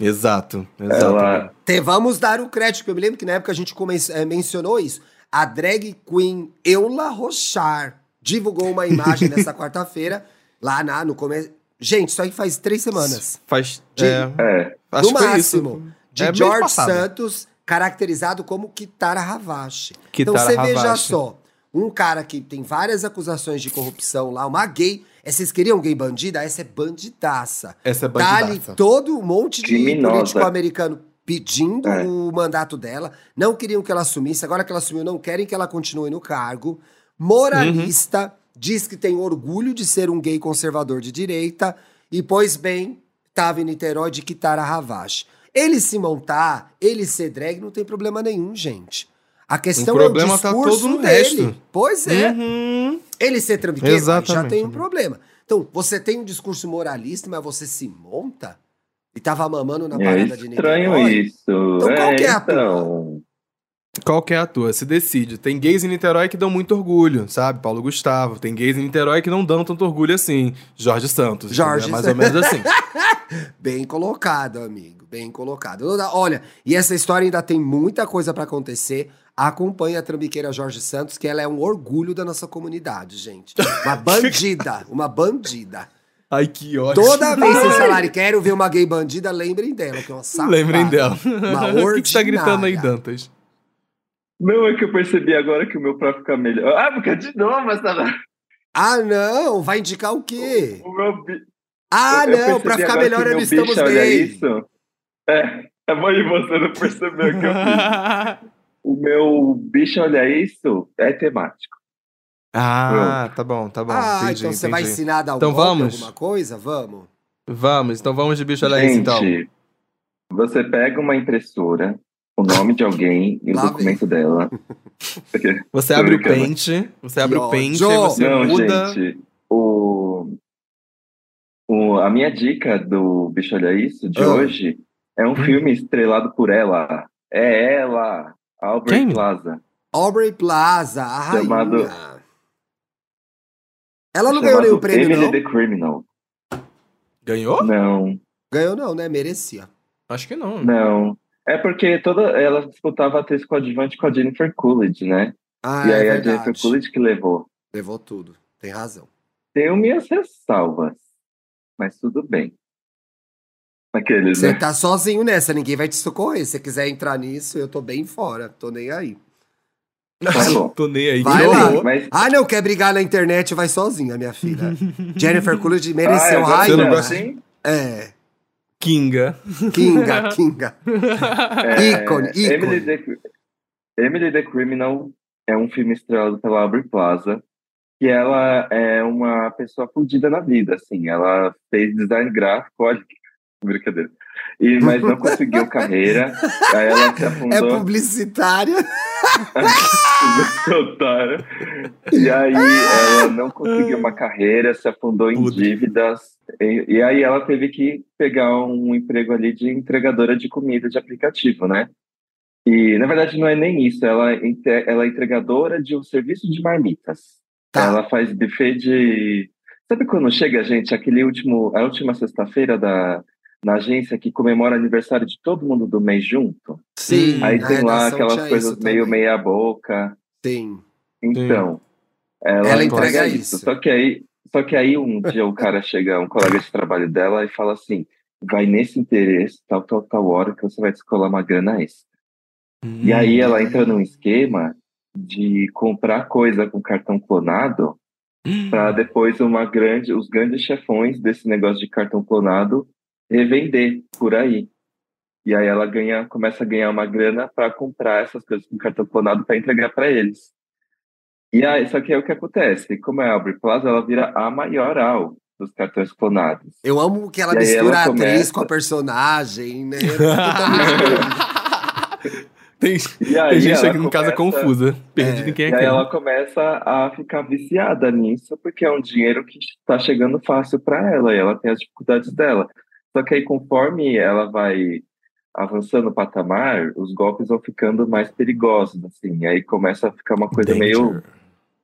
Exato, exato. Ela, Te- vamos dar o crédito, porque eu me lembro que na época a gente come- eh, mencionou isso. A drag queen Eula Rochar divulgou uma imagem nessa quarta-feira, lá na, no começo. Gente, isso aí faz três semanas. Faz. De- É, é, acho no que foi isso. máximo. De É, George. Santos, caracterizado como Kitara Havashi. Kitara então você veja só, um cara que tem várias acusações de corrupção lá, uma gay. É, vocês queriam gay bandida? Essa é bandidaça. Essa é Tá ali bandidaça. todo um monte de Criminosa. político americano pedindo É. o mandato dela, não queriam que ela assumisse, agora que ela assumiu, não querem que ela continue no cargo. Moralista, diz que tem orgulho de ser um gay conservador de direita, e pois bem, tava em Niterói de Kitara Havashi. Ele se montar, ele ser drag, não tem problema nenhum, gente. A questão O problema é o tá discurso todo no dele. resto. Pois é. Uhum. Ele ser trambiqueiro já tem um problema. Então, você tem um discurso moralista, mas você se monta e tava mamando na é parada de estranho Niterói. isso. Então, qual é, que é a então, Qual que é a tua? Se decide. Tem gays em Niterói que dão muito orgulho, sabe? Paulo Gustavo. Tem gays em Niterói que não dão tanto orgulho assim. Jorge Santos. Jorge entendeu? É mais ou menos assim. Bem colocado, amigo. Bem colocado. Olha, e essa história ainda tem muita coisa pra acontecer. Acompanhe a trambiqueira Jorge Santos, que ela é um orgulho da nossa comunidade, gente. Uma bandida, uma bandida. Ai, que ódio. Toda vez que falarem quero ver uma gay bandida, lembrem dela, que é uma safada. Lembrem dela. Uma O que, que tá gritando aí, ordinária. Dantas? Não, é que eu percebi agora que o meu pra ficar melhor. Ah, porque de novo essa. Ah, não, vai indicar o quê? O meu bi... Ah, eu- eu não, pra percebi ficar melhor eu meu estamos bicho olha bem. isso. É, É mãe, você não percebeu que eu fiz. O meu bicho, olha isso, é temático. ah, tá bom, tá bom. ah, entendi, então você vai ensinar a dar um Então vamos. alguma coisa? Vamos. Vamos, então vamos de bicho olha isso, então. Gente, você pega uma impressora, o nome de alguém e o Lá vem. documento dela. Você abre o pente, você abre o pente, aí você Não, muda. gente, o, o, a minha dica do Bicho Olha Isso de Ah. hoje é um Hum. filme estrelado por ela. É ela, Aubrey Quem? Plaza. Aubrey Plaza, a rainha. Chamado- Ela não ganhou nenhum prêmio, Emily não? the Criminal. Ganhou? Não, Ganhou não, né? Merecia. Acho que não. não. É porque toda ela disputava a atriz coadjuvante com a Jennifer Coolidge, né? Ah, e aí é a. Jennifer Coolidge que levou. Levou tudo. Tem razão. Tenho minhas ressalvas, mas tudo bem. Aqueles, Você né? tá sozinho nessa, ninguém vai te socorrer. Se você quiser entrar nisso, eu tô bem fora. Tô nem aí. Tá bom. Tô nem aí. Vai lá. Mas Ah, não, quer brigar na internet, vai sozinha, minha filha. Jennifer Coolidge Ah, mereceu agora você não gosta? É, Kinga. Kinga, Kinga. É, Ícone, ícone. Emily the, Emily the Criminal é um filme estrelado pela Aubrey Plaza, que ela é uma pessoa fodida na vida, assim. Ela fez design gráfico, olha que brincadeira. E, mas não conseguiu carreira, aí ela se É afundou. publicitária. Otário. E aí ela não conseguiu uma carreira, se afundou em Puta. dívidas. E, e aí ela teve que pegar um emprego ali de entregadora de comida de aplicativo, né? E na verdade não é nem isso, ela, é ela é entregadora de um serviço de marmitas. Tá. Ela faz buffet de. Sabe quando chega, gente, aquele último, a última sexta-feira da na agência que comemora aniversário de todo mundo do mês junto? Sim. Aí na tem lá aquelas coisas meio também. meia boca. Sim. Então, ela, Ela entrega isso. isso. Só que aí, só que aí um dia o cara chega, um colega de trabalho dela e fala assim: vai nesse interesse, tal, tal, tal hora que você vai descolar uma grana extra. E aí ela entra num esquema de comprar coisa com cartão clonado para depois uma grande, os grandes chefões desse negócio de cartão clonado revender por aí. E aí ela ganha, começa a ganhar uma grana para comprar essas coisas com cartão clonado para entregar para eles. E aí, só que é o que acontece, como é a Aubrey Plaza, ela vira a maioral dos cartões clonados. Eu amo que ela E aí mistura ela a atriz começa- com a personagem, né? Totalmente. Tem, E aí tem gente aqui em casa confusa. Perdido É, em quem é E aí quem. ela começa a ficar viciada nisso, porque é um dinheiro que está chegando fácil para ela e ela tem as dificuldades dela. Só que aí, conforme ela vai avançando o patamar, os golpes vão ficando mais perigosos, assim. E aí começa a ficar uma coisa meio. Danger.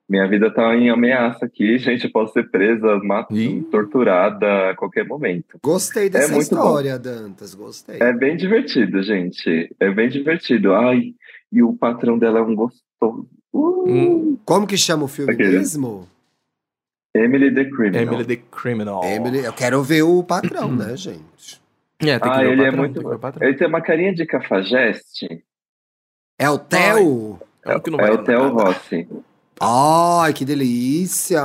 Minha vida tá em ameaça aqui, gente, eu posso ser presa, ma- Ih. torturada a qualquer momento. Gostei dessa É muito história, Dantas. Gostei. É bem divertido, gente. É bem divertido. Ai, e o patrão dela é um gostoso. Uh! Hum. Como que chama o filme Aquele. mesmo? Emily the Criminal. Emily the Criminal. Emily, eu quero ver o patrão, né, gente? É, tem que Ah, ver o ele é patrão, muito tem que ver o patrão. Ele tem uma carinha de cafajeste. É o Theo? É o que não é o Theo. Rossi. Ai, que delícia!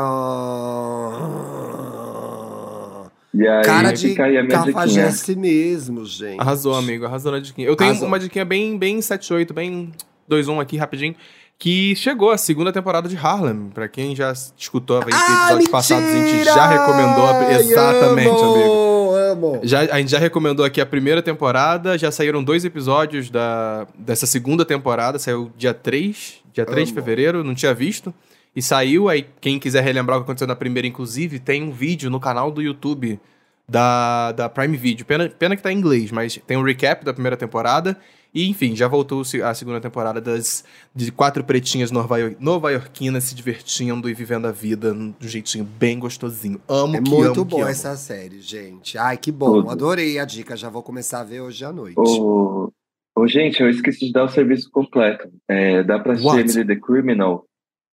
E aí Cara de cafajeste mesmo, gente. Arrasou, amigo. Arrasou na diquinha. Eu tenho Arrasou. uma diquinha bem, bem 7-8, bem 2-1 aqui, rapidinho. Que chegou a segunda temporada de Harlem. Pra quem já escutou aí, Ah, episódios passados, a gente já recomendou. a- Exatamente, amo, amigo. Amo. Já, a gente já recomendou aqui a primeira temporada, já saíram dois episódios da, dessa segunda temporada, saiu dia 3, dia 3 de Amo. fevereiro, não tinha visto. E saiu, aí quem quiser relembrar o que aconteceu na primeira, inclusive, tem um vídeo no canal do YouTube da, da Prime Video. Pena, pena que tá em inglês, mas tem um recap da primeira temporada. E, enfim, já voltou a segunda temporada das, de quatro pretinhas nova- nova-iorquinas se divertindo e vivendo a vida de um jeitinho bem gostosinho. Amo É que muito amo, que boa amo. essa série, gente. Ai, que bom. Tudo. Adorei a dica. Já vou começar a ver hoje à noite. Ô, ô, gente, eu esqueci de dar o serviço completo. É, dá pra assistir? Emily the Criminal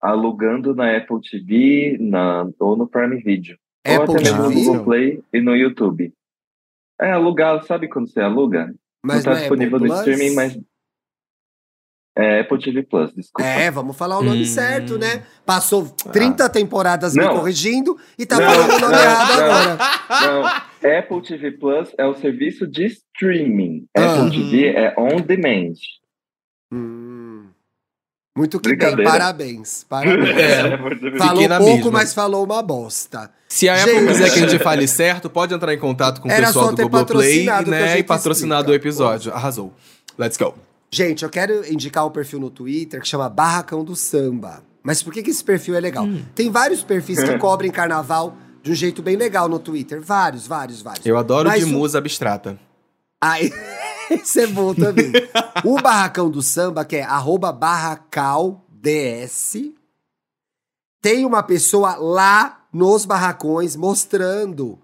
alugando na Apple TV na, ou no Prime Video. ou Apple até mesmo no TV? Google Play e no YouTube. É, alugar, sabe quando você aluga? Mas não tá é disponível Apple no Plus? streaming, mas. É Apple TV Plus, desculpa. É, vamos falar o nome Hum. certo, né? Passou 30 temporadas me Não. corrigindo e tá Não, falando o nome não, errado não. agora. Não, Apple TV Plus é o serviço de streaming. Ah. Apple TV é on demand. Hum. Muito que bem, parabéns. Parabéns. É. TV. Falou pouco, mesma. mas falou uma bosta. Se a Apple quiser que a gente fale certo, pode entrar em contato com o Era pessoal só do Globoplay, né? E patrocinado o episódio. Arrasou. Let's go. Gente, eu quero indicar um perfil no Twitter que chama Barracão do Samba. Mas por que, que esse perfil é legal? Hum. Tem vários perfis que cobrem carnaval de um jeito bem legal no Twitter. Vários, vários, vários. Eu adoro Mas de o- musa abstrata. Aí, esse é bom também. o Barracão do Samba, que é arroba barracalds, tem uma pessoa lá nos barracões mostrando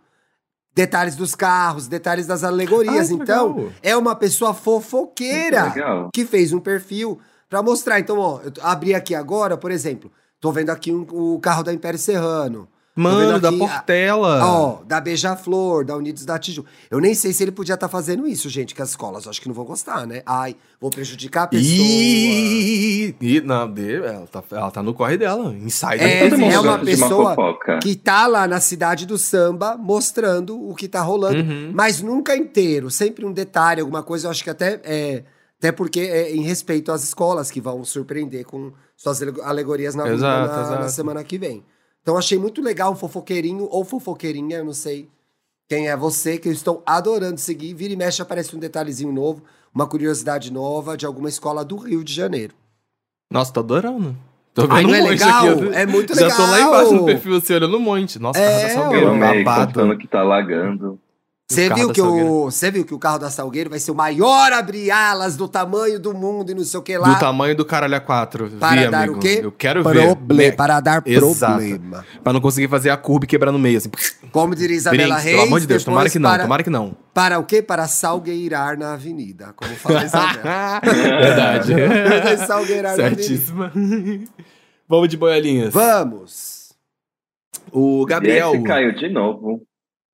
detalhes dos carros, detalhes das alegorias. Ai, que então, legal. é uma pessoa fofoqueira Legal. que fez um perfil pra mostrar. Então, ó, eu abri aqui agora, por exemplo, tô vendo aqui um- o carro da Império Serrano. Mano, vendo da aqui a- Portela. Ó, da Beija-Flor, da Unidos da Tijuca. Eu nem sei se ele podia estar fazendo isso, gente, que as escolas acho que não vão gostar, né? Ai, vou prejudicar a pessoa. Ih, ih, não, de- ela, tá, ela tá no corre dela. Insider. É, mundo é uma pessoa fofoca. que tá lá na cidade do samba mostrando o que tá rolando, Uhum. mas nunca inteiro, sempre um detalhe, alguma coisa, eu acho que até é, até porque é em respeito às escolas que vão surpreender com suas ale- alegorias na, Exato, na- na exato. semana que vem. Então achei muito legal um fofoqueirinho ou fofoqueirinha, eu não sei quem é você, que eu estou adorando seguir. Vira e mexe aparece um detalhezinho novo, uma curiosidade nova de alguma escola do Rio de Janeiro. Nossa, tô adorando. Tô vendo Ai, não é um monte legal? aqui. É muito Já tô lá embaixo no legal. perfil, assim, olhando um monte. Nossa, É, Carro da Eu Salgueiro, amei, babado. contando que tá lagando. Você viu, que o, você viu que o carro da Salgueiro vai ser o maior abri-alas do tamanho do mundo e não sei o que lá. Do tamanho do caralho a 4. Para Vi, dar amigo. o quê? Eu quero Proble ver. Para dar Exato. problema. Pra não conseguir fazer a curva e quebrar no meio, assim. Como diria Isabela Brinks, Reis, pelo amor de Deus, tomara que não, para, tomara que não. Para o quê? Para salgueirar na avenida, como fala a Isabela. Verdade. salgueirar na avenida. Certíssima. Vamos de boiolinhas. Vamos. O Gabriel. Esse caiu de novo.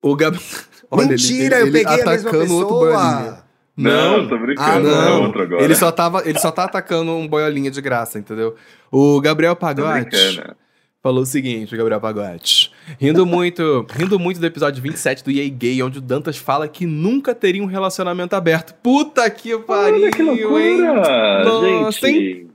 O Gab... Mentira, eu peguei a mesma atacando outro boiolinha. pessoa. Não, tô Ah, brincando. não. é outro agora. Ele só, tava, ele só tá atacando um boiolinha de graça, entendeu? O Gabriel Tô Pagotti brincando. falou o seguinte, o Gabriel Pagotti. Rindo muito, rindo muito do episódio 27 do EA Gay, onde o Dantas fala que nunca teria um relacionamento aberto. Puta que pariu, Olha que loucura! hein? Nossa, gente,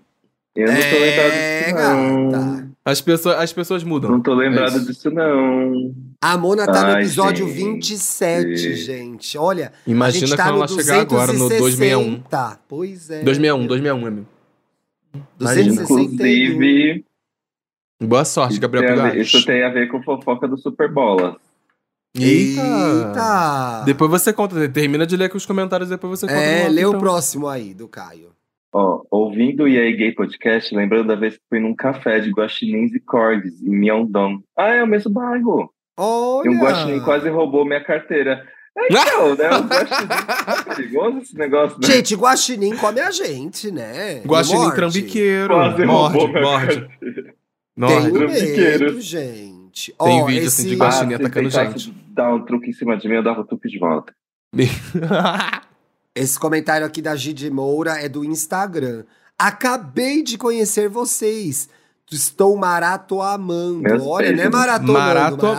eu não tô lembrado É, disso, não. gata. As pessoas, as pessoas mudam. Não tô É lembrado isso. disso, não. A Mona tá no Ai, episódio gente. 27, gente. Olha, a Imagina gente tá quando no ela chegar agora no 261. 260. Pois é. 261, 261, amigo. Imagina. 261. Inclusive, Boa sorte, Gabriel a Pagotti. isso tem a ver com fofoca do Super Bola. Eita! Eita! Depois você conta, termina de ler aqui os comentários, depois você conta. no É, lê o então. próximo aí, do Caio. Ó, ouvindo o EA Gay Podcast, lembrando da vez que fui num café de guaxinins e cordes, em Myeongdong. Ah, é o mesmo bairro. Olha! E um guaxinim quase roubou minha carteira. É, então, né? O guaxinim é perigoso esse negócio, né? Gente, guaxinim come a gente, né? Guaxinim Morde. trambiqueiro. Quase Morde, roubou minha morde. Morde. Trambiqueiro. medo, gente. Tem Ó, vídeo, esse... assim, de Ah, guaxinim se atacando gente. dar um truque em cima de mim, eu dava o truque de volta. Esse comentário aqui da Gide Moura é do Instagram. Acabei de conhecer vocês. Estou maratoamando. Meus Olha, não é beijos. maratonando, Marato, é,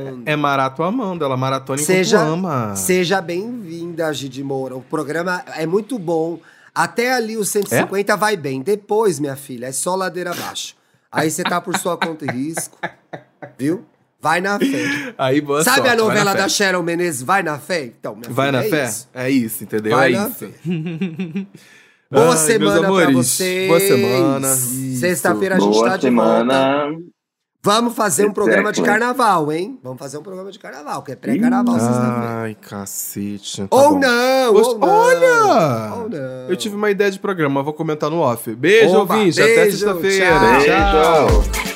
maratoamando. é Marato amando, ela maratona enquanto Seja- ama. Seja bem-vinda, Gide Moura. O programa é muito bom. Até ali os 150 vai bem. Depois, minha filha, é só ladeira abaixo. Aí você tá por sua conta e risco. Viu? Vai na fé. Aí, boa Sabe sorte, a novela fé. da Sharon Menezes, Vai na Fé? Então, minha Vai filha, na é fé? isso. É isso, entendeu? Vai é na isso. fé. Boa Ai, semana pra vocês. Boa semana. Sexta-feira a gente Boa tá de volta. semana. Vamos fazer um programa de carnaval, hein? Vamos fazer um programa de carnaval, que é pré-carnaval sexta-feira. Ai, cacete. Tá Ou não, ou não. Olha! Ou não. Eu tive uma ideia de programa, vou comentar no off. Beijo, Oba, ouvinte. Até beijo, sexta-feira. tchau. Beijo. tchau.